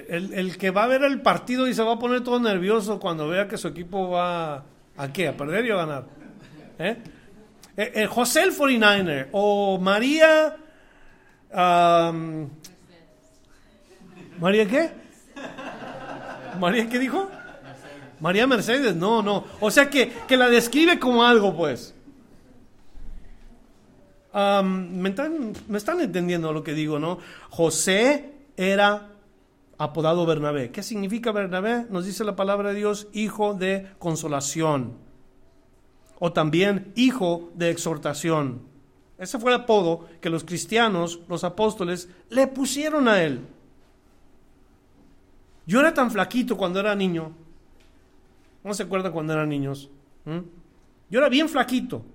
El, el, que va a ver el partido y se va a poner todo nervioso cuando vea que su equipo va a qué, a perder y a ganar. ¿Eh? Eh, eh, José el 49er o María... ¿María qué? ¿María qué dijo? María Mercedes, no, no. O sea que, que la describe como algo, pues. me, están, me están entendiendo lo que digo, ¿no? José era apodado Bernabé. ¿Qué significa Bernabé? Nos dice la palabra de Dios, hijo de consolación o también hijo de exhortación. Ese fue el apodo que los cristianos, los apóstoles, le pusieron a él. Yo era tan flaquito cuando era niño. ¿No se acuerdan cuando eran niños? ¿Mm? Yo era bien flaquito.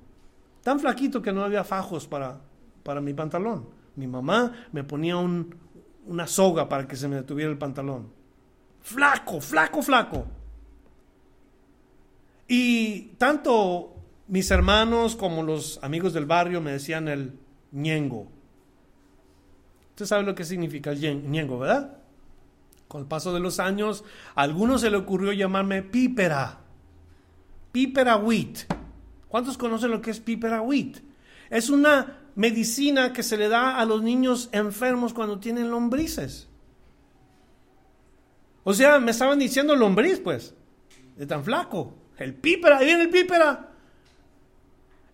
Tan flaquito que no había fajos para, para mi pantalón. Mi mamá me ponía una soga para que se me detuviera el pantalón. Flaco, flaco, flaco. Y tanto mis hermanos, como los amigos del barrio, me decían el ñengo. Usted sabe lo que significa el ñengo, ¿verdad? Con el paso de los años, a algunos se le ocurrió llamarme pípera. Pípera wheat. ¿Cuántos conocen lo que es pípera wheat? Es una medicina que se le da a los niños enfermos cuando tienen lombrices. O sea, me estaban diciendo lombriz, pues, de tan flaco. El pípera, ahí viene el pípera.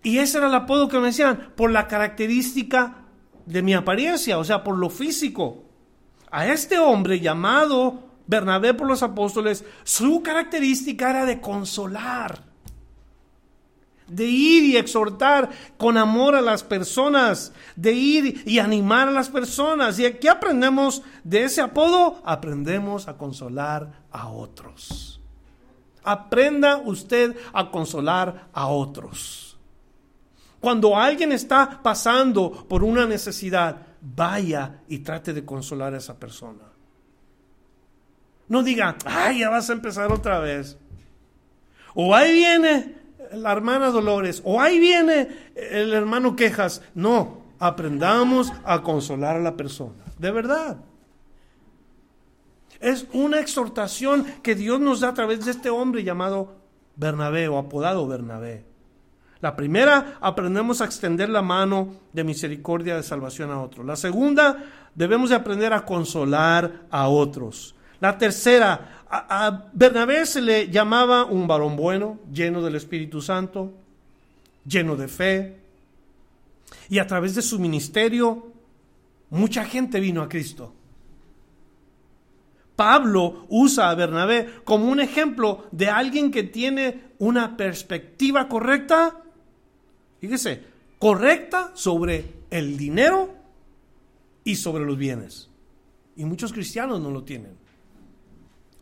Y ese era el apodo que me decían, por la característica de mi apariencia, o sea, por lo físico. A este hombre llamado Bernabé por los apóstoles, su característica era de consolar, de ir y exhortar con amor a las personas, de ir y animar a las personas. ¿Y qué aprendemos de ese apodo? Aprendemos a consolar a otros. Aprenda usted a consolar a otros. Cuando alguien está pasando por una necesidad, vaya y trate de consolar a esa persona. No diga, ay, ya vas a empezar otra vez. O ahí viene la hermana Dolores, o ahí viene el hermano Quejas. No, aprendamos a consolar a la persona. De verdad. Es una exhortación que Dios nos da a través de este hombre llamado Bernabé o apodado Bernabé. La primera, aprendemos a extender la mano de misericordia de salvación a otros. La segunda, debemos de aprender a consolar a otros. La tercera, a, Bernabé se le llamaba un varón bueno, lleno del Espíritu Santo, lleno de fe. Y a través de su ministerio, mucha gente vino a Cristo. Pablo usa a Bernabé como un ejemplo de alguien que tiene una perspectiva correcta fíjese, correcta sobre el dinero y sobre los bienes. Y muchos cristianos no lo tienen.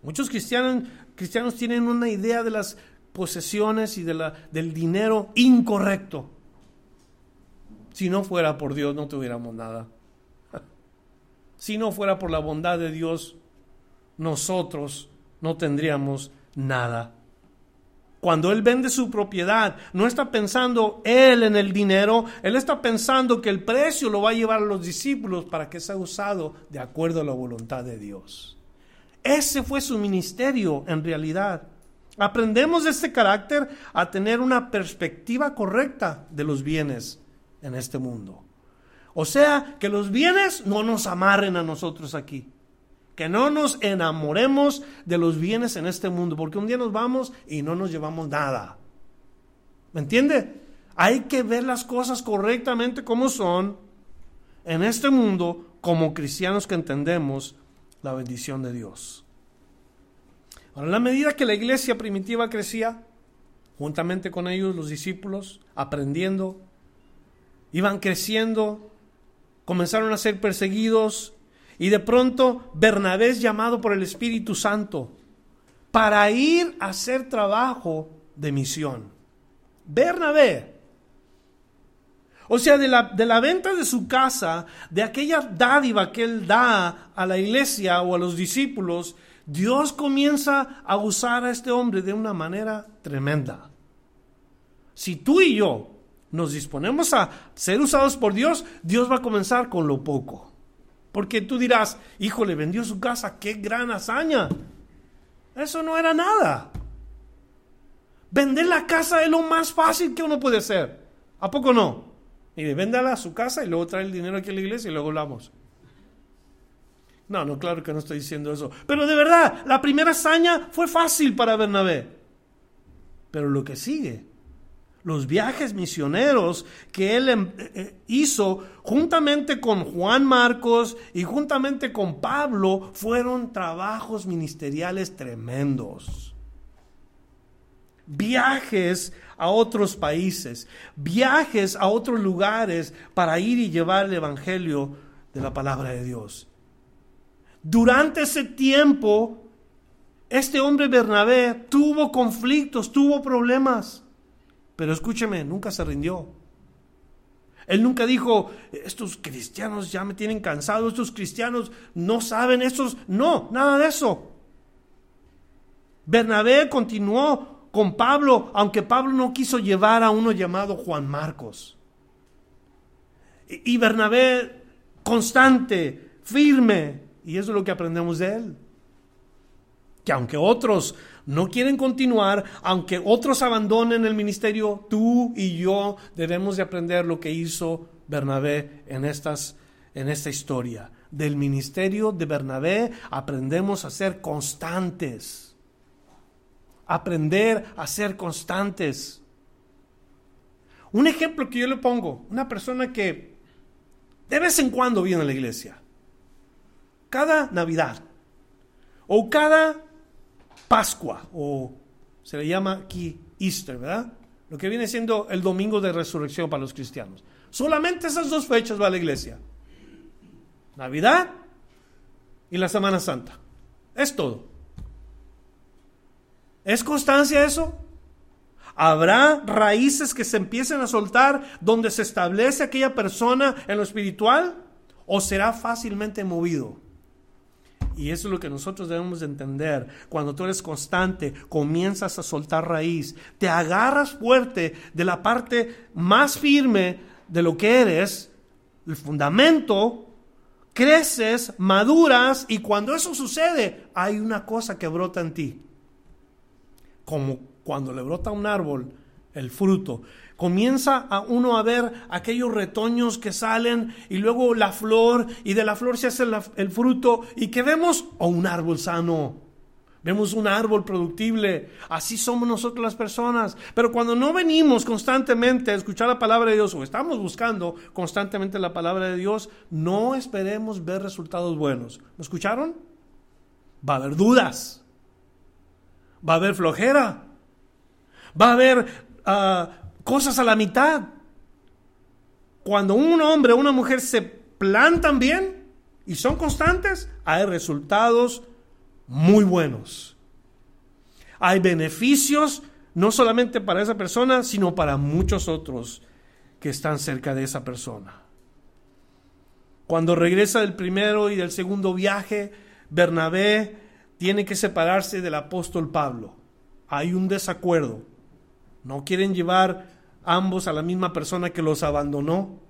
Muchos cristianos, cristianos tienen una idea de las posesiones y de la, del dinero incorrecto. Si no fuera por Dios no tuviéramos nada. Si no fuera por la bondad de Dios, nosotros no tendríamos nada. Cuando él vende su propiedad, no está pensando él en el dinero, él está pensando que el precio lo va a llevar a los discípulos para que sea usado de acuerdo a la voluntad de Dios. Ese fue su ministerio en realidad. Aprendemos de este carácter a tener una perspectiva correcta de los bienes en este mundo. O sea, que los bienes no nos amarren a nosotros aquí. Que no nos enamoremos de los bienes en este mundo, porque un día nos vamos y no nos llevamos nada. ¿Me entiende? Hay que ver las cosas correctamente como son en este mundo como cristianos que entendemos la bendición de Dios. Ahora, en la medida que la iglesia primitiva crecía, juntamente con ellos los discípulos, aprendiendo, iban creciendo, comenzaron a ser perseguidos y de pronto Bernabé es llamado por el Espíritu Santo para ir a hacer trabajo de misión. Bernabé. O sea, de la, de la, venta de su casa, de aquella dádiva que él da a la iglesia o a los discípulos, Dios comienza a usar a este hombre de una manera tremenda. Si tú y yo nos disponemos a ser usados por Dios, Dios va a comenzar con lo poco. Porque tú dirás, hijo, le vendió su casa, qué gran hazaña. Eso no era nada. Vender la casa es lo más fácil que uno puede hacer. ¿A poco no? Y véndala a su casa y luego trae el dinero aquí a la iglesia y luego hablamos. No, no, claro que no estoy diciendo eso. Pero de verdad, la primera hazaña fue fácil para Bernabé. Pero lo que sigue, los viajes misioneros que él em, eh, eh, hizo juntamente con Juan Marcos y juntamente con Pablo fueron trabajos ministeriales tremendos. Viajes a otros países, viajes a otros lugares para ir y llevar el Evangelio de la palabra de Dios. Durante ese tiempo, este hombre Bernabé tuvo conflictos, tuvo problemas, pero escúcheme, nunca se rindió. Él nunca dijo, estos cristianos ya me tienen cansado, estos cristianos no saben, estos... No, nada de eso. Bernabé continuó con Pablo, aunque Pablo no quiso llevar a uno llamado Juan Marcos. Y Bernabé constante, firme, y eso es lo que aprendemos de él. Que aunque otros no quieren continuar, aunque otros abandonen el ministerio, tú y yo debemos de aprender lo que hizo Bernabé en, estas, en esta historia. Del ministerio de Bernabé aprendemos a ser constantes. Aprender a ser constantes. Un ejemplo que yo le pongo, una persona que de vez en cuando viene a la iglesia cada Navidad o cada Pascua o se le llama aquí Easter, ¿verdad? Lo que viene siendo el domingo de resurrección para los cristianos. Solamente esas dos fechas va a la iglesia. Navidad y la Semana Santa. Es todo. ¿Es constancia eso? ¿Habrá raíces que se empiecen a soltar donde se establece aquella persona en lo espiritual? ¿O será fácilmente movido? Y eso es lo que nosotros debemos de entender. Cuando tú eres constante, comienzas a soltar raíz, te agarras fuerte de la parte más firme de lo que eres, el fundamento, creces, maduras y cuando eso sucede, hay una cosa que brota en ti. Como cuando le brota un árbol el fruto comienza a uno a ver aquellos retoños que salen y luego la flor y de la flor se hace el fruto y que vemos o un árbol sano. Vemos un árbol productible. Así somos nosotros las personas. Pero cuando no venimos constantemente a escuchar la palabra de Dios o estamos buscando constantemente la palabra de Dios, no esperemos ver resultados buenos. ¿Me escucharon? Va a haber dudas. Va a haber flojera. Va a haber ah, cosas a la mitad. Cuando un hombre o una mujer se plantan bien y son constantes, hay resultados muy buenos. Hay beneficios no solamente para esa persona, sino para muchos otros que están cerca de esa persona. Cuando regresa del primero y del segundo viaje, Bernabé tiene que separarse del apóstol Pablo. Hay un desacuerdo No quieren llevar ambos a la misma persona que los abandonó.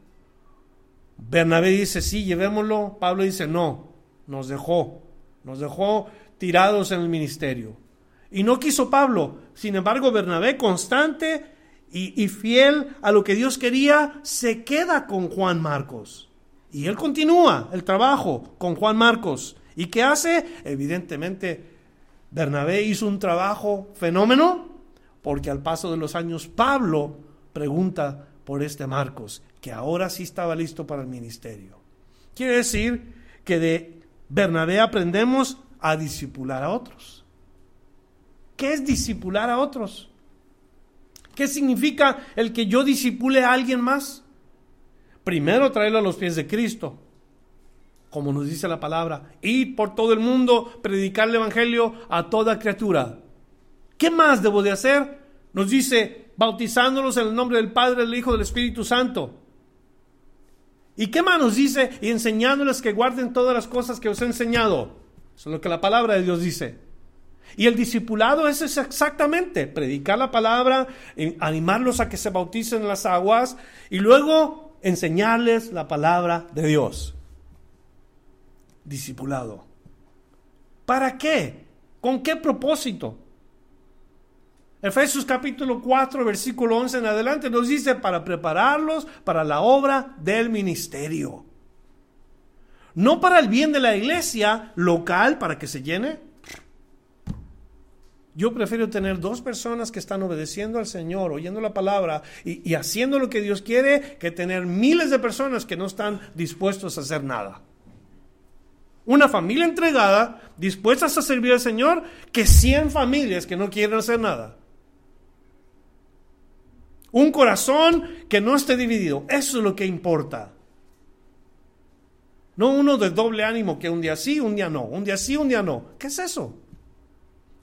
Bernabé dice, sí, llevémoslo. Pablo dice, no, nos dejó. Nos dejó tirados en el ministerio. Y no quiso Pablo. Sin embargo, Bernabé, constante y, y, fiel a lo que Dios quería, se queda con Juan Marcos. Y él continúa el trabajo con Juan Marcos. ¿Y qué hace? Evidentemente, Bernabé hizo un trabajo fenómeno, porque al paso de los años Pablo pregunta por este Marcos, que ahora sí estaba listo para el ministerio. Quiere decir que de Bernabé aprendemos a disipular a otros. ¿Qué es disipular a otros? ¿Qué significa el que yo disipule a alguien más? Primero traerlo a los pies de Cristo, como nos dice la palabra, ir por todo el mundo, predicar el Evangelio a toda criatura. ¿Qué más debo de hacer? Nos dice, bautizándolos en el nombre del Padre, del Hijo, del Espíritu Santo. ¿Y qué más nos dice? Y enseñándoles que guarden todas las cosas que os he enseñado. Eso es lo que la palabra de Dios dice. Y el discipulado es exactamente predicar la palabra, animarlos a que se bauticen en las aguas y luego enseñarles la palabra de Dios discipulado. ¿Para qué? ¿Con qué propósito? Efesios capítulo 4, versículo 11 en adelante nos dice para prepararlos para la obra del ministerio. No para el bien de la iglesia local, para que se llene. Yo prefiero tener dos personas que están obedeciendo al Señor, oyendo la palabra y, y haciendo lo que Dios quiere, que tener miles de personas que no están dispuestos a hacer nada una familia entregada, dispuestas a servir al Señor, que 100 familias que no quieren hacer nada. Un corazón que no esté dividido. Eso es lo que importa. No uno de doble ánimo que un día sí, un día no. Un día sí, un día no. ¿Qué es eso?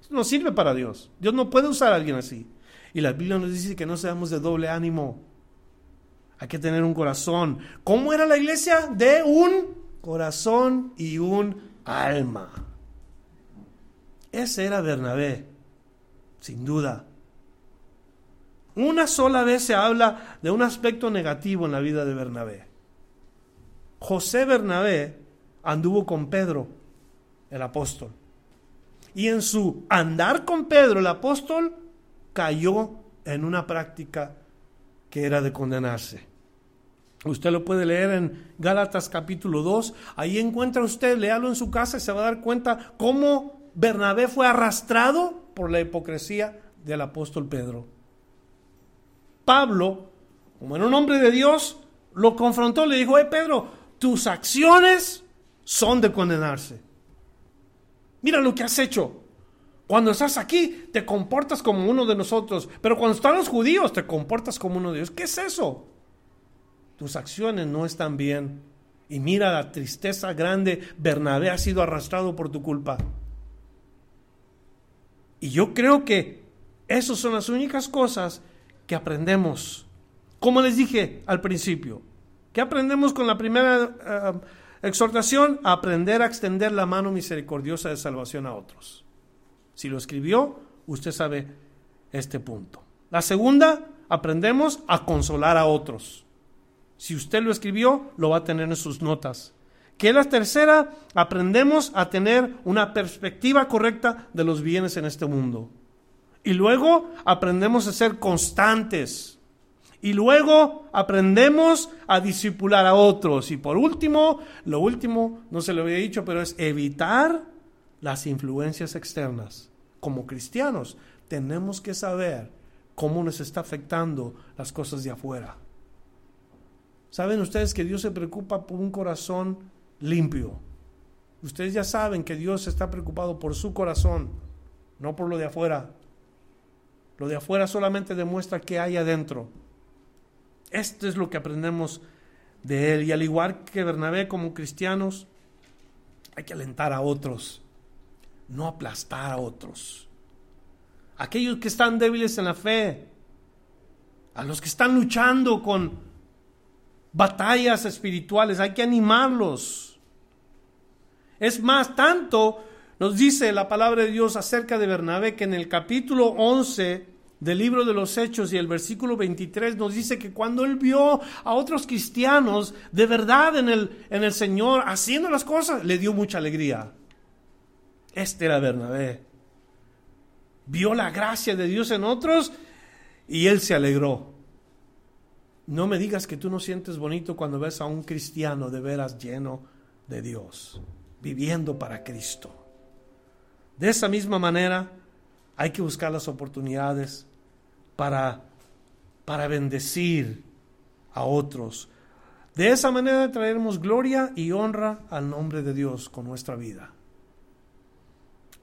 Eso no sirve para Dios. Dios no puede usar a alguien así. Y la Biblia nos dice que no seamos de doble ánimo. Hay que tener un corazón. ¿Cómo era la iglesia? De un corazón y un alma. Ese era Bernabé, sin duda. Una sola vez se habla de un aspecto negativo en la vida de Bernabé. José Bernabé anduvo con Pedro, el apóstol. Y en su andar con Pedro, el apóstol, cayó en una práctica que era de condenarse. Usted lo puede leer en Gálatas capítulo 2. Ahí encuentra usted, léalo en su casa y se va a dar cuenta cómo Bernabé fue arrastrado por la hipocresía del apóstol Pedro. Pablo, como era un hombre de Dios, lo confrontó, le dijo, hey Pedro, tus acciones son de condenarse. Mira lo que has hecho. Cuando estás aquí te comportas como uno de nosotros, pero cuando están los judíos te comportas como uno de ellos. ¿Qué es eso? tus acciones no están bien. Y mira la tristeza grande, Bernabé ha sido arrastrado por tu culpa. Y yo creo que esas son las únicas cosas que aprendemos. Como les dije al principio, ¿qué aprendemos con la primera eh, exhortación? aprender a extender la mano misericordiosa de salvación a otros. Si lo escribió, usted sabe este punto. La segunda, aprendemos a consolar a otros. Si usted lo escribió, lo va a tener en sus notas. Que la tercera, aprendemos a tener una perspectiva correcta de los bienes en este mundo. Y luego aprendemos a ser constantes. Y luego aprendemos a disipular a otros. Y por último, lo último, no se lo había dicho, pero es evitar las influencias externas. Como cristianos, tenemos que saber cómo nos está afectando las cosas de afuera. Saben ustedes que Dios se preocupa por un corazón limpio. Ustedes ya saben que Dios está preocupado por su corazón, no por lo de afuera. Lo de afuera solamente demuestra qué hay adentro. Esto es lo que aprendemos de él. Y al igual que Bernabé como cristianos, hay que alentar a otros, no aplastar a otros. Aquellos que están débiles en la fe, a los que están luchando con batallas espirituales, hay que animarlos. Es más, tanto nos dice la palabra de Dios acerca de Bernabé que en el capítulo 11 del libro de los Hechos y el versículo 23 nos dice que cuando él vio a otros cristianos de verdad en el, en el Señor haciendo las cosas, le dio mucha alegría. Este era Bernabé. Vio la gracia de Dios en otros y él se alegró. No me digas que tú no sientes bonito cuando ves a un cristiano de veras lleno de Dios, viviendo para Cristo. De esa misma manera, hay que buscar las oportunidades para, para bendecir a otros. De esa manera traeremos gloria y honra al nombre de Dios con nuestra vida.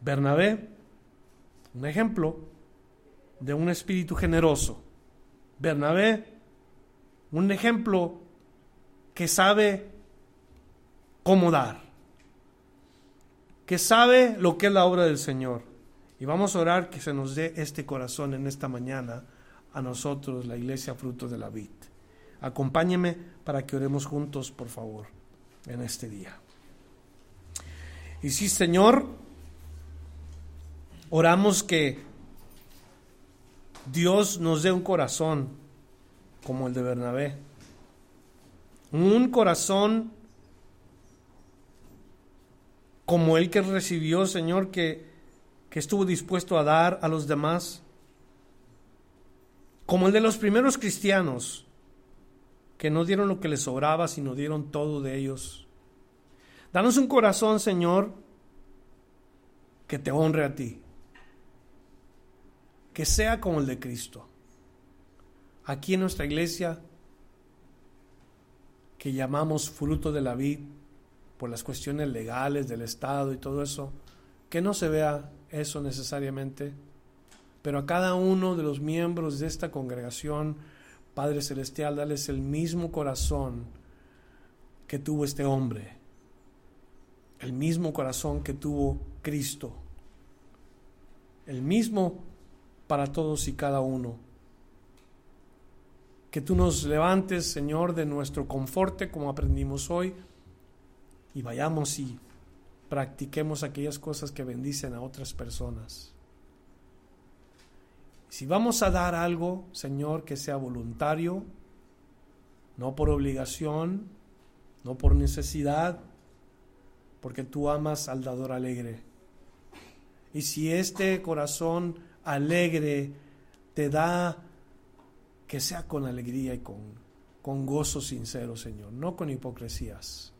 Bernabé, un ejemplo de un espíritu generoso. Bernabé, un ejemplo que sabe cómo dar, que sabe lo que es la obra del Señor. Y vamos a orar que se nos dé este corazón en esta mañana a nosotros, la iglesia fruto de la vid. Acompáñeme para que oremos juntos, por favor, en este día. Y sí, Señor, oramos que Dios nos dé un corazón como el de Bernabé. Un corazón como el que recibió, Señor, que que estuvo dispuesto a dar a los demás, como el de los primeros cristianos, que no dieron lo que les sobraba, sino dieron todo de ellos. Danos un corazón, Señor, que te honre a ti, que sea como el de Cristo. Aquí en nuestra iglesia, que llamamos fruto de la vid, por las cuestiones legales del Estado y todo eso, que no se vea eso necesariamente, pero a cada uno de los miembros de esta congregación, Padre Celestial, dales el mismo corazón que tuvo este hombre, el mismo corazón que tuvo Cristo, el mismo para todos y cada uno. Que tú nos levantes, Señor, de nuestro conforte, como aprendimos hoy, y vayamos y practiquemos aquellas cosas que bendicen a otras personas. Si vamos a dar algo, Señor, que sea voluntario, no por obligación, no por necesidad, porque tú amas al dador alegre. Y si este corazón alegre te da, que sea con alegría y con, con gozo sincero, Señor, no con hipocresías.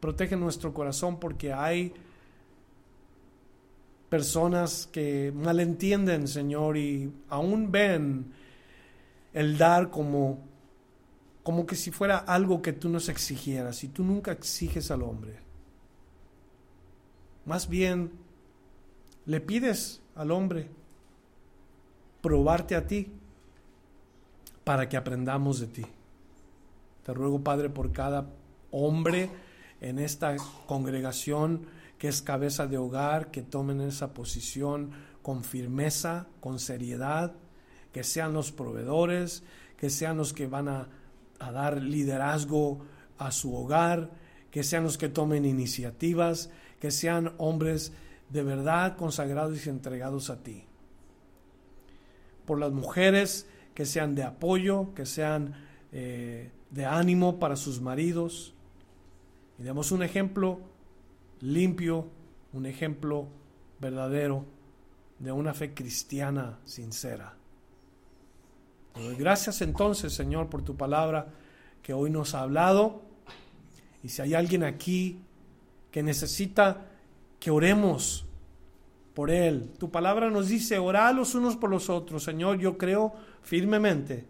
Protege nuestro corazón porque hay personas que malentienden, Señor, y aún ven el dar como, como que si fuera algo que tú nos exigieras y tú nunca exiges al hombre. Más bien, le pides al hombre probarte a ti para que aprendamos de ti. Te ruego, Padre, por cada hombre, en esta congregación que es cabeza de hogar, que tomen esa posición con firmeza, con seriedad, que sean los proveedores, que sean los que van a, dar liderazgo a su hogar, que sean los que tomen iniciativas, que sean hombres de verdad consagrados y entregados a ti. Por las mujeres, que sean de apoyo, que sean eh, de ánimo para sus maridos, y demos un ejemplo limpio, un ejemplo verdadero de una fe cristiana sincera. gracias entonces, Señor, por tu palabra que hoy nos ha hablado. Y si hay alguien aquí que necesita que oremos por él, tu palabra nos dice, orar los unos por los otros. Señor, yo creo firmemente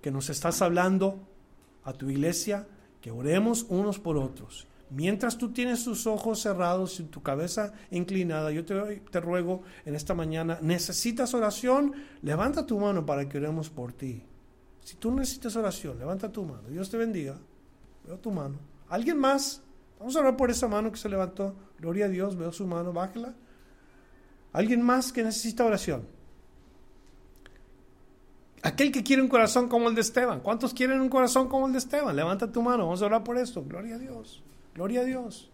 que nos estás hablando a tu iglesia que oremos unos por otros. Mientras tú tienes tus ojos cerrados y tu cabeza inclinada, yo te, te ruego en esta mañana, necesitas oración, levanta tu mano para que oremos por ti. Si tú necesitas oración, levanta tu mano. Dios te bendiga. Veo tu mano. ¿Alguien más? Vamos a orar por esa mano que se levantó. Gloria a Dios, veo su mano, bájela. ¿Alguien más que necesita oración? Aquel que quiere un corazón como el de Esteban. ¿Cuántos quieren un corazón como el de Esteban? Levanta tu mano, vamos a orar por esto. Gloria a Dios, gloria a Dios.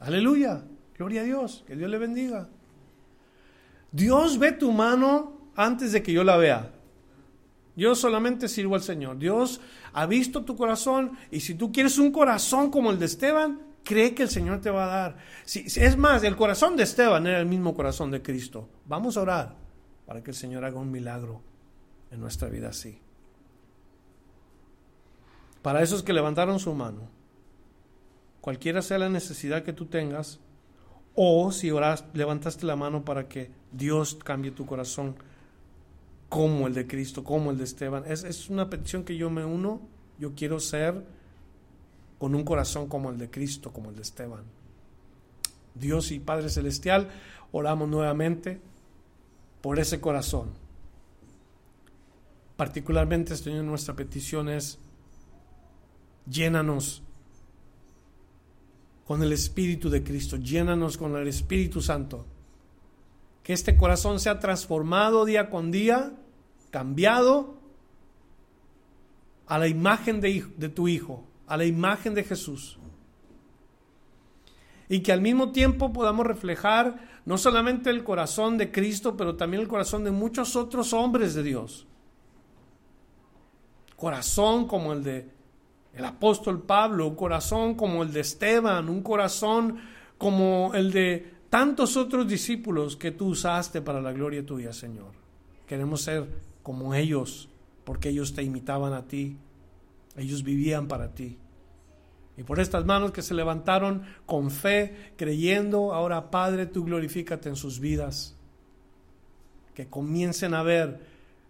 Aleluya, gloria a Dios, que Dios le bendiga. Dios ve tu mano antes de que yo la vea. Yo solamente sirvo al Señor. Dios ha visto tu corazón y si tú quieres un corazón como el de Esteban, cree que el Señor te va a dar. Si, es más, el corazón de Esteban era el mismo corazón de Cristo. Vamos a orar para que el Señor haga un milagro en nuestra vida así. Para esos que levantaron su mano, cualquiera sea la necesidad que tú tengas, o si oras, levantaste la mano para que Dios cambie tu corazón como el de Cristo, como el de Esteban. Es, es una petición que yo me uno. Yo quiero ser con un corazón como el de Cristo, como el de Esteban. Dios y Padre Celestial, oramos nuevamente por ese corazón. Particularmente, Señor, nuestra petición es, llénanos con el Espíritu de Cristo, llénanos con el Espíritu Santo. Que este corazón sea transformado día con día, cambiado a la imagen de, de tu Hijo, a la imagen de Jesús. Y que al mismo tiempo podamos reflejar no solamente el corazón de Cristo, pero también el corazón de muchos otros hombres de Dios. Corazón como el de el apóstol Pablo, un corazón como el de Esteban, un corazón como el de tantos otros discípulos que tú usaste para la gloria tuya, Señor. Queremos ser como ellos, porque ellos te imitaban a ti, ellos vivían para ti. Y por estas manos que se levantaron con fe, creyendo, ahora Padre, tú glorifícate en sus vidas. Que comiencen a ver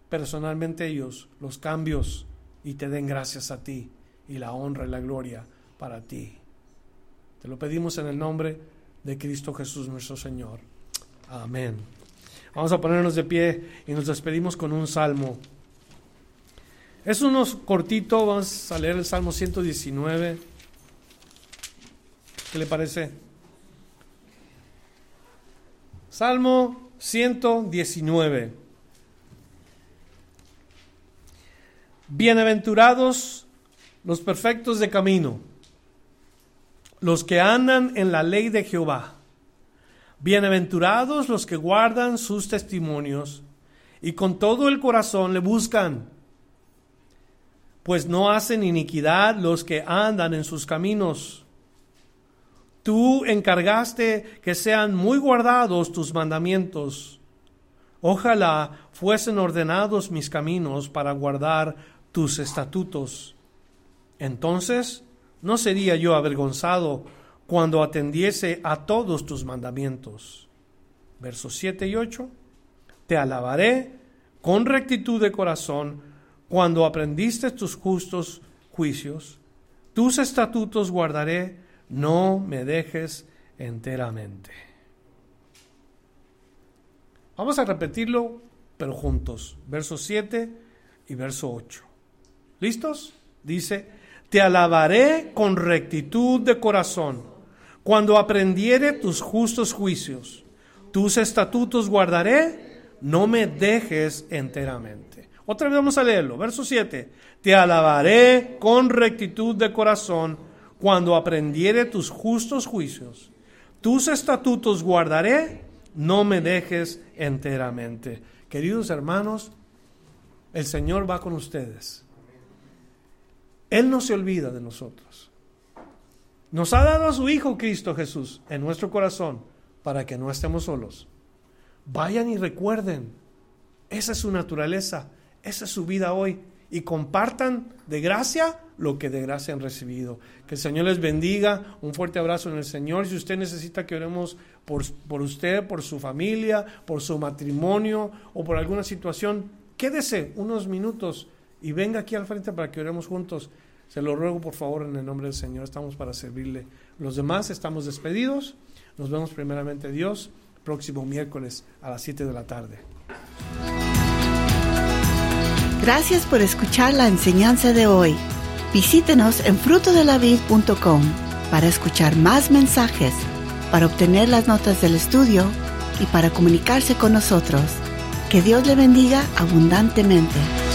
personalmente ellos los cambios y te den gracias a ti y la honra y la gloria para ti. Te lo pedimos en el nombre de Cristo Jesús nuestro Señor. Amén. Vamos a ponernos de pie y nos despedimos con un salmo. Es unos cortito, vamos a leer el Salmo 119. ¿Qué le parece? Salmo 119. Bienaventurados los perfectos de camino, los que andan en la ley de Jehová. Bienaventurados los que guardan sus testimonios y con todo el corazón le buscan, pues no hacen iniquidad los que andan en sus caminos. Tú encargaste que sean muy guardados tus mandamientos. Ojalá fuesen ordenados mis caminos para guardar tus estatutos. Entonces no sería yo avergonzado cuando atendiese a todos tus mandamientos. Versos 7 y 8. Te alabaré con rectitud de corazón cuando aprendiste tus justos juicios. Tus estatutos guardaré, no me dejes enteramente. Vamos a repetirlo, pero juntos. Verso 7 y verso 8. ¿Listos? Dice, te alabaré con rectitud de corazón, cuando aprendiere tus justos juicios. Tus estatutos guardaré, no me dejes enteramente. Otra vez vamos a leerlo, verso 7. Te alabaré con rectitud de corazón, cuando aprendiere tus justos juicios. Tus estatutos guardaré, no me dejes enteramente. Queridos hermanos, el Señor va con ustedes. Él no se olvida de nosotros. Nos ha dado a su Hijo Cristo Jesús en nuestro corazón para que no estemos solos. Vayan y recuerden, esa es su naturaleza, esa es su vida hoy y compartan de gracia lo que de gracia han recibido. Que el Señor les bendiga, un fuerte abrazo en el Señor. Si usted necesita que oremos por, por usted, por su familia, por su matrimonio o por alguna situación, quédese unos minutos y venga aquí al frente para que oremos juntos. Se lo ruego por favor en el nombre del Señor, estamos para servirle. Los demás estamos despedidos. Nos vemos primeramente Dios próximo miércoles a las 7 de la tarde. Gracias por escuchar la enseñanza de hoy. Visítenos en frutodelavid.com para escuchar más mensajes, para obtener las notas del estudio y para comunicarse con nosotros. Que Dios le bendiga abundantemente.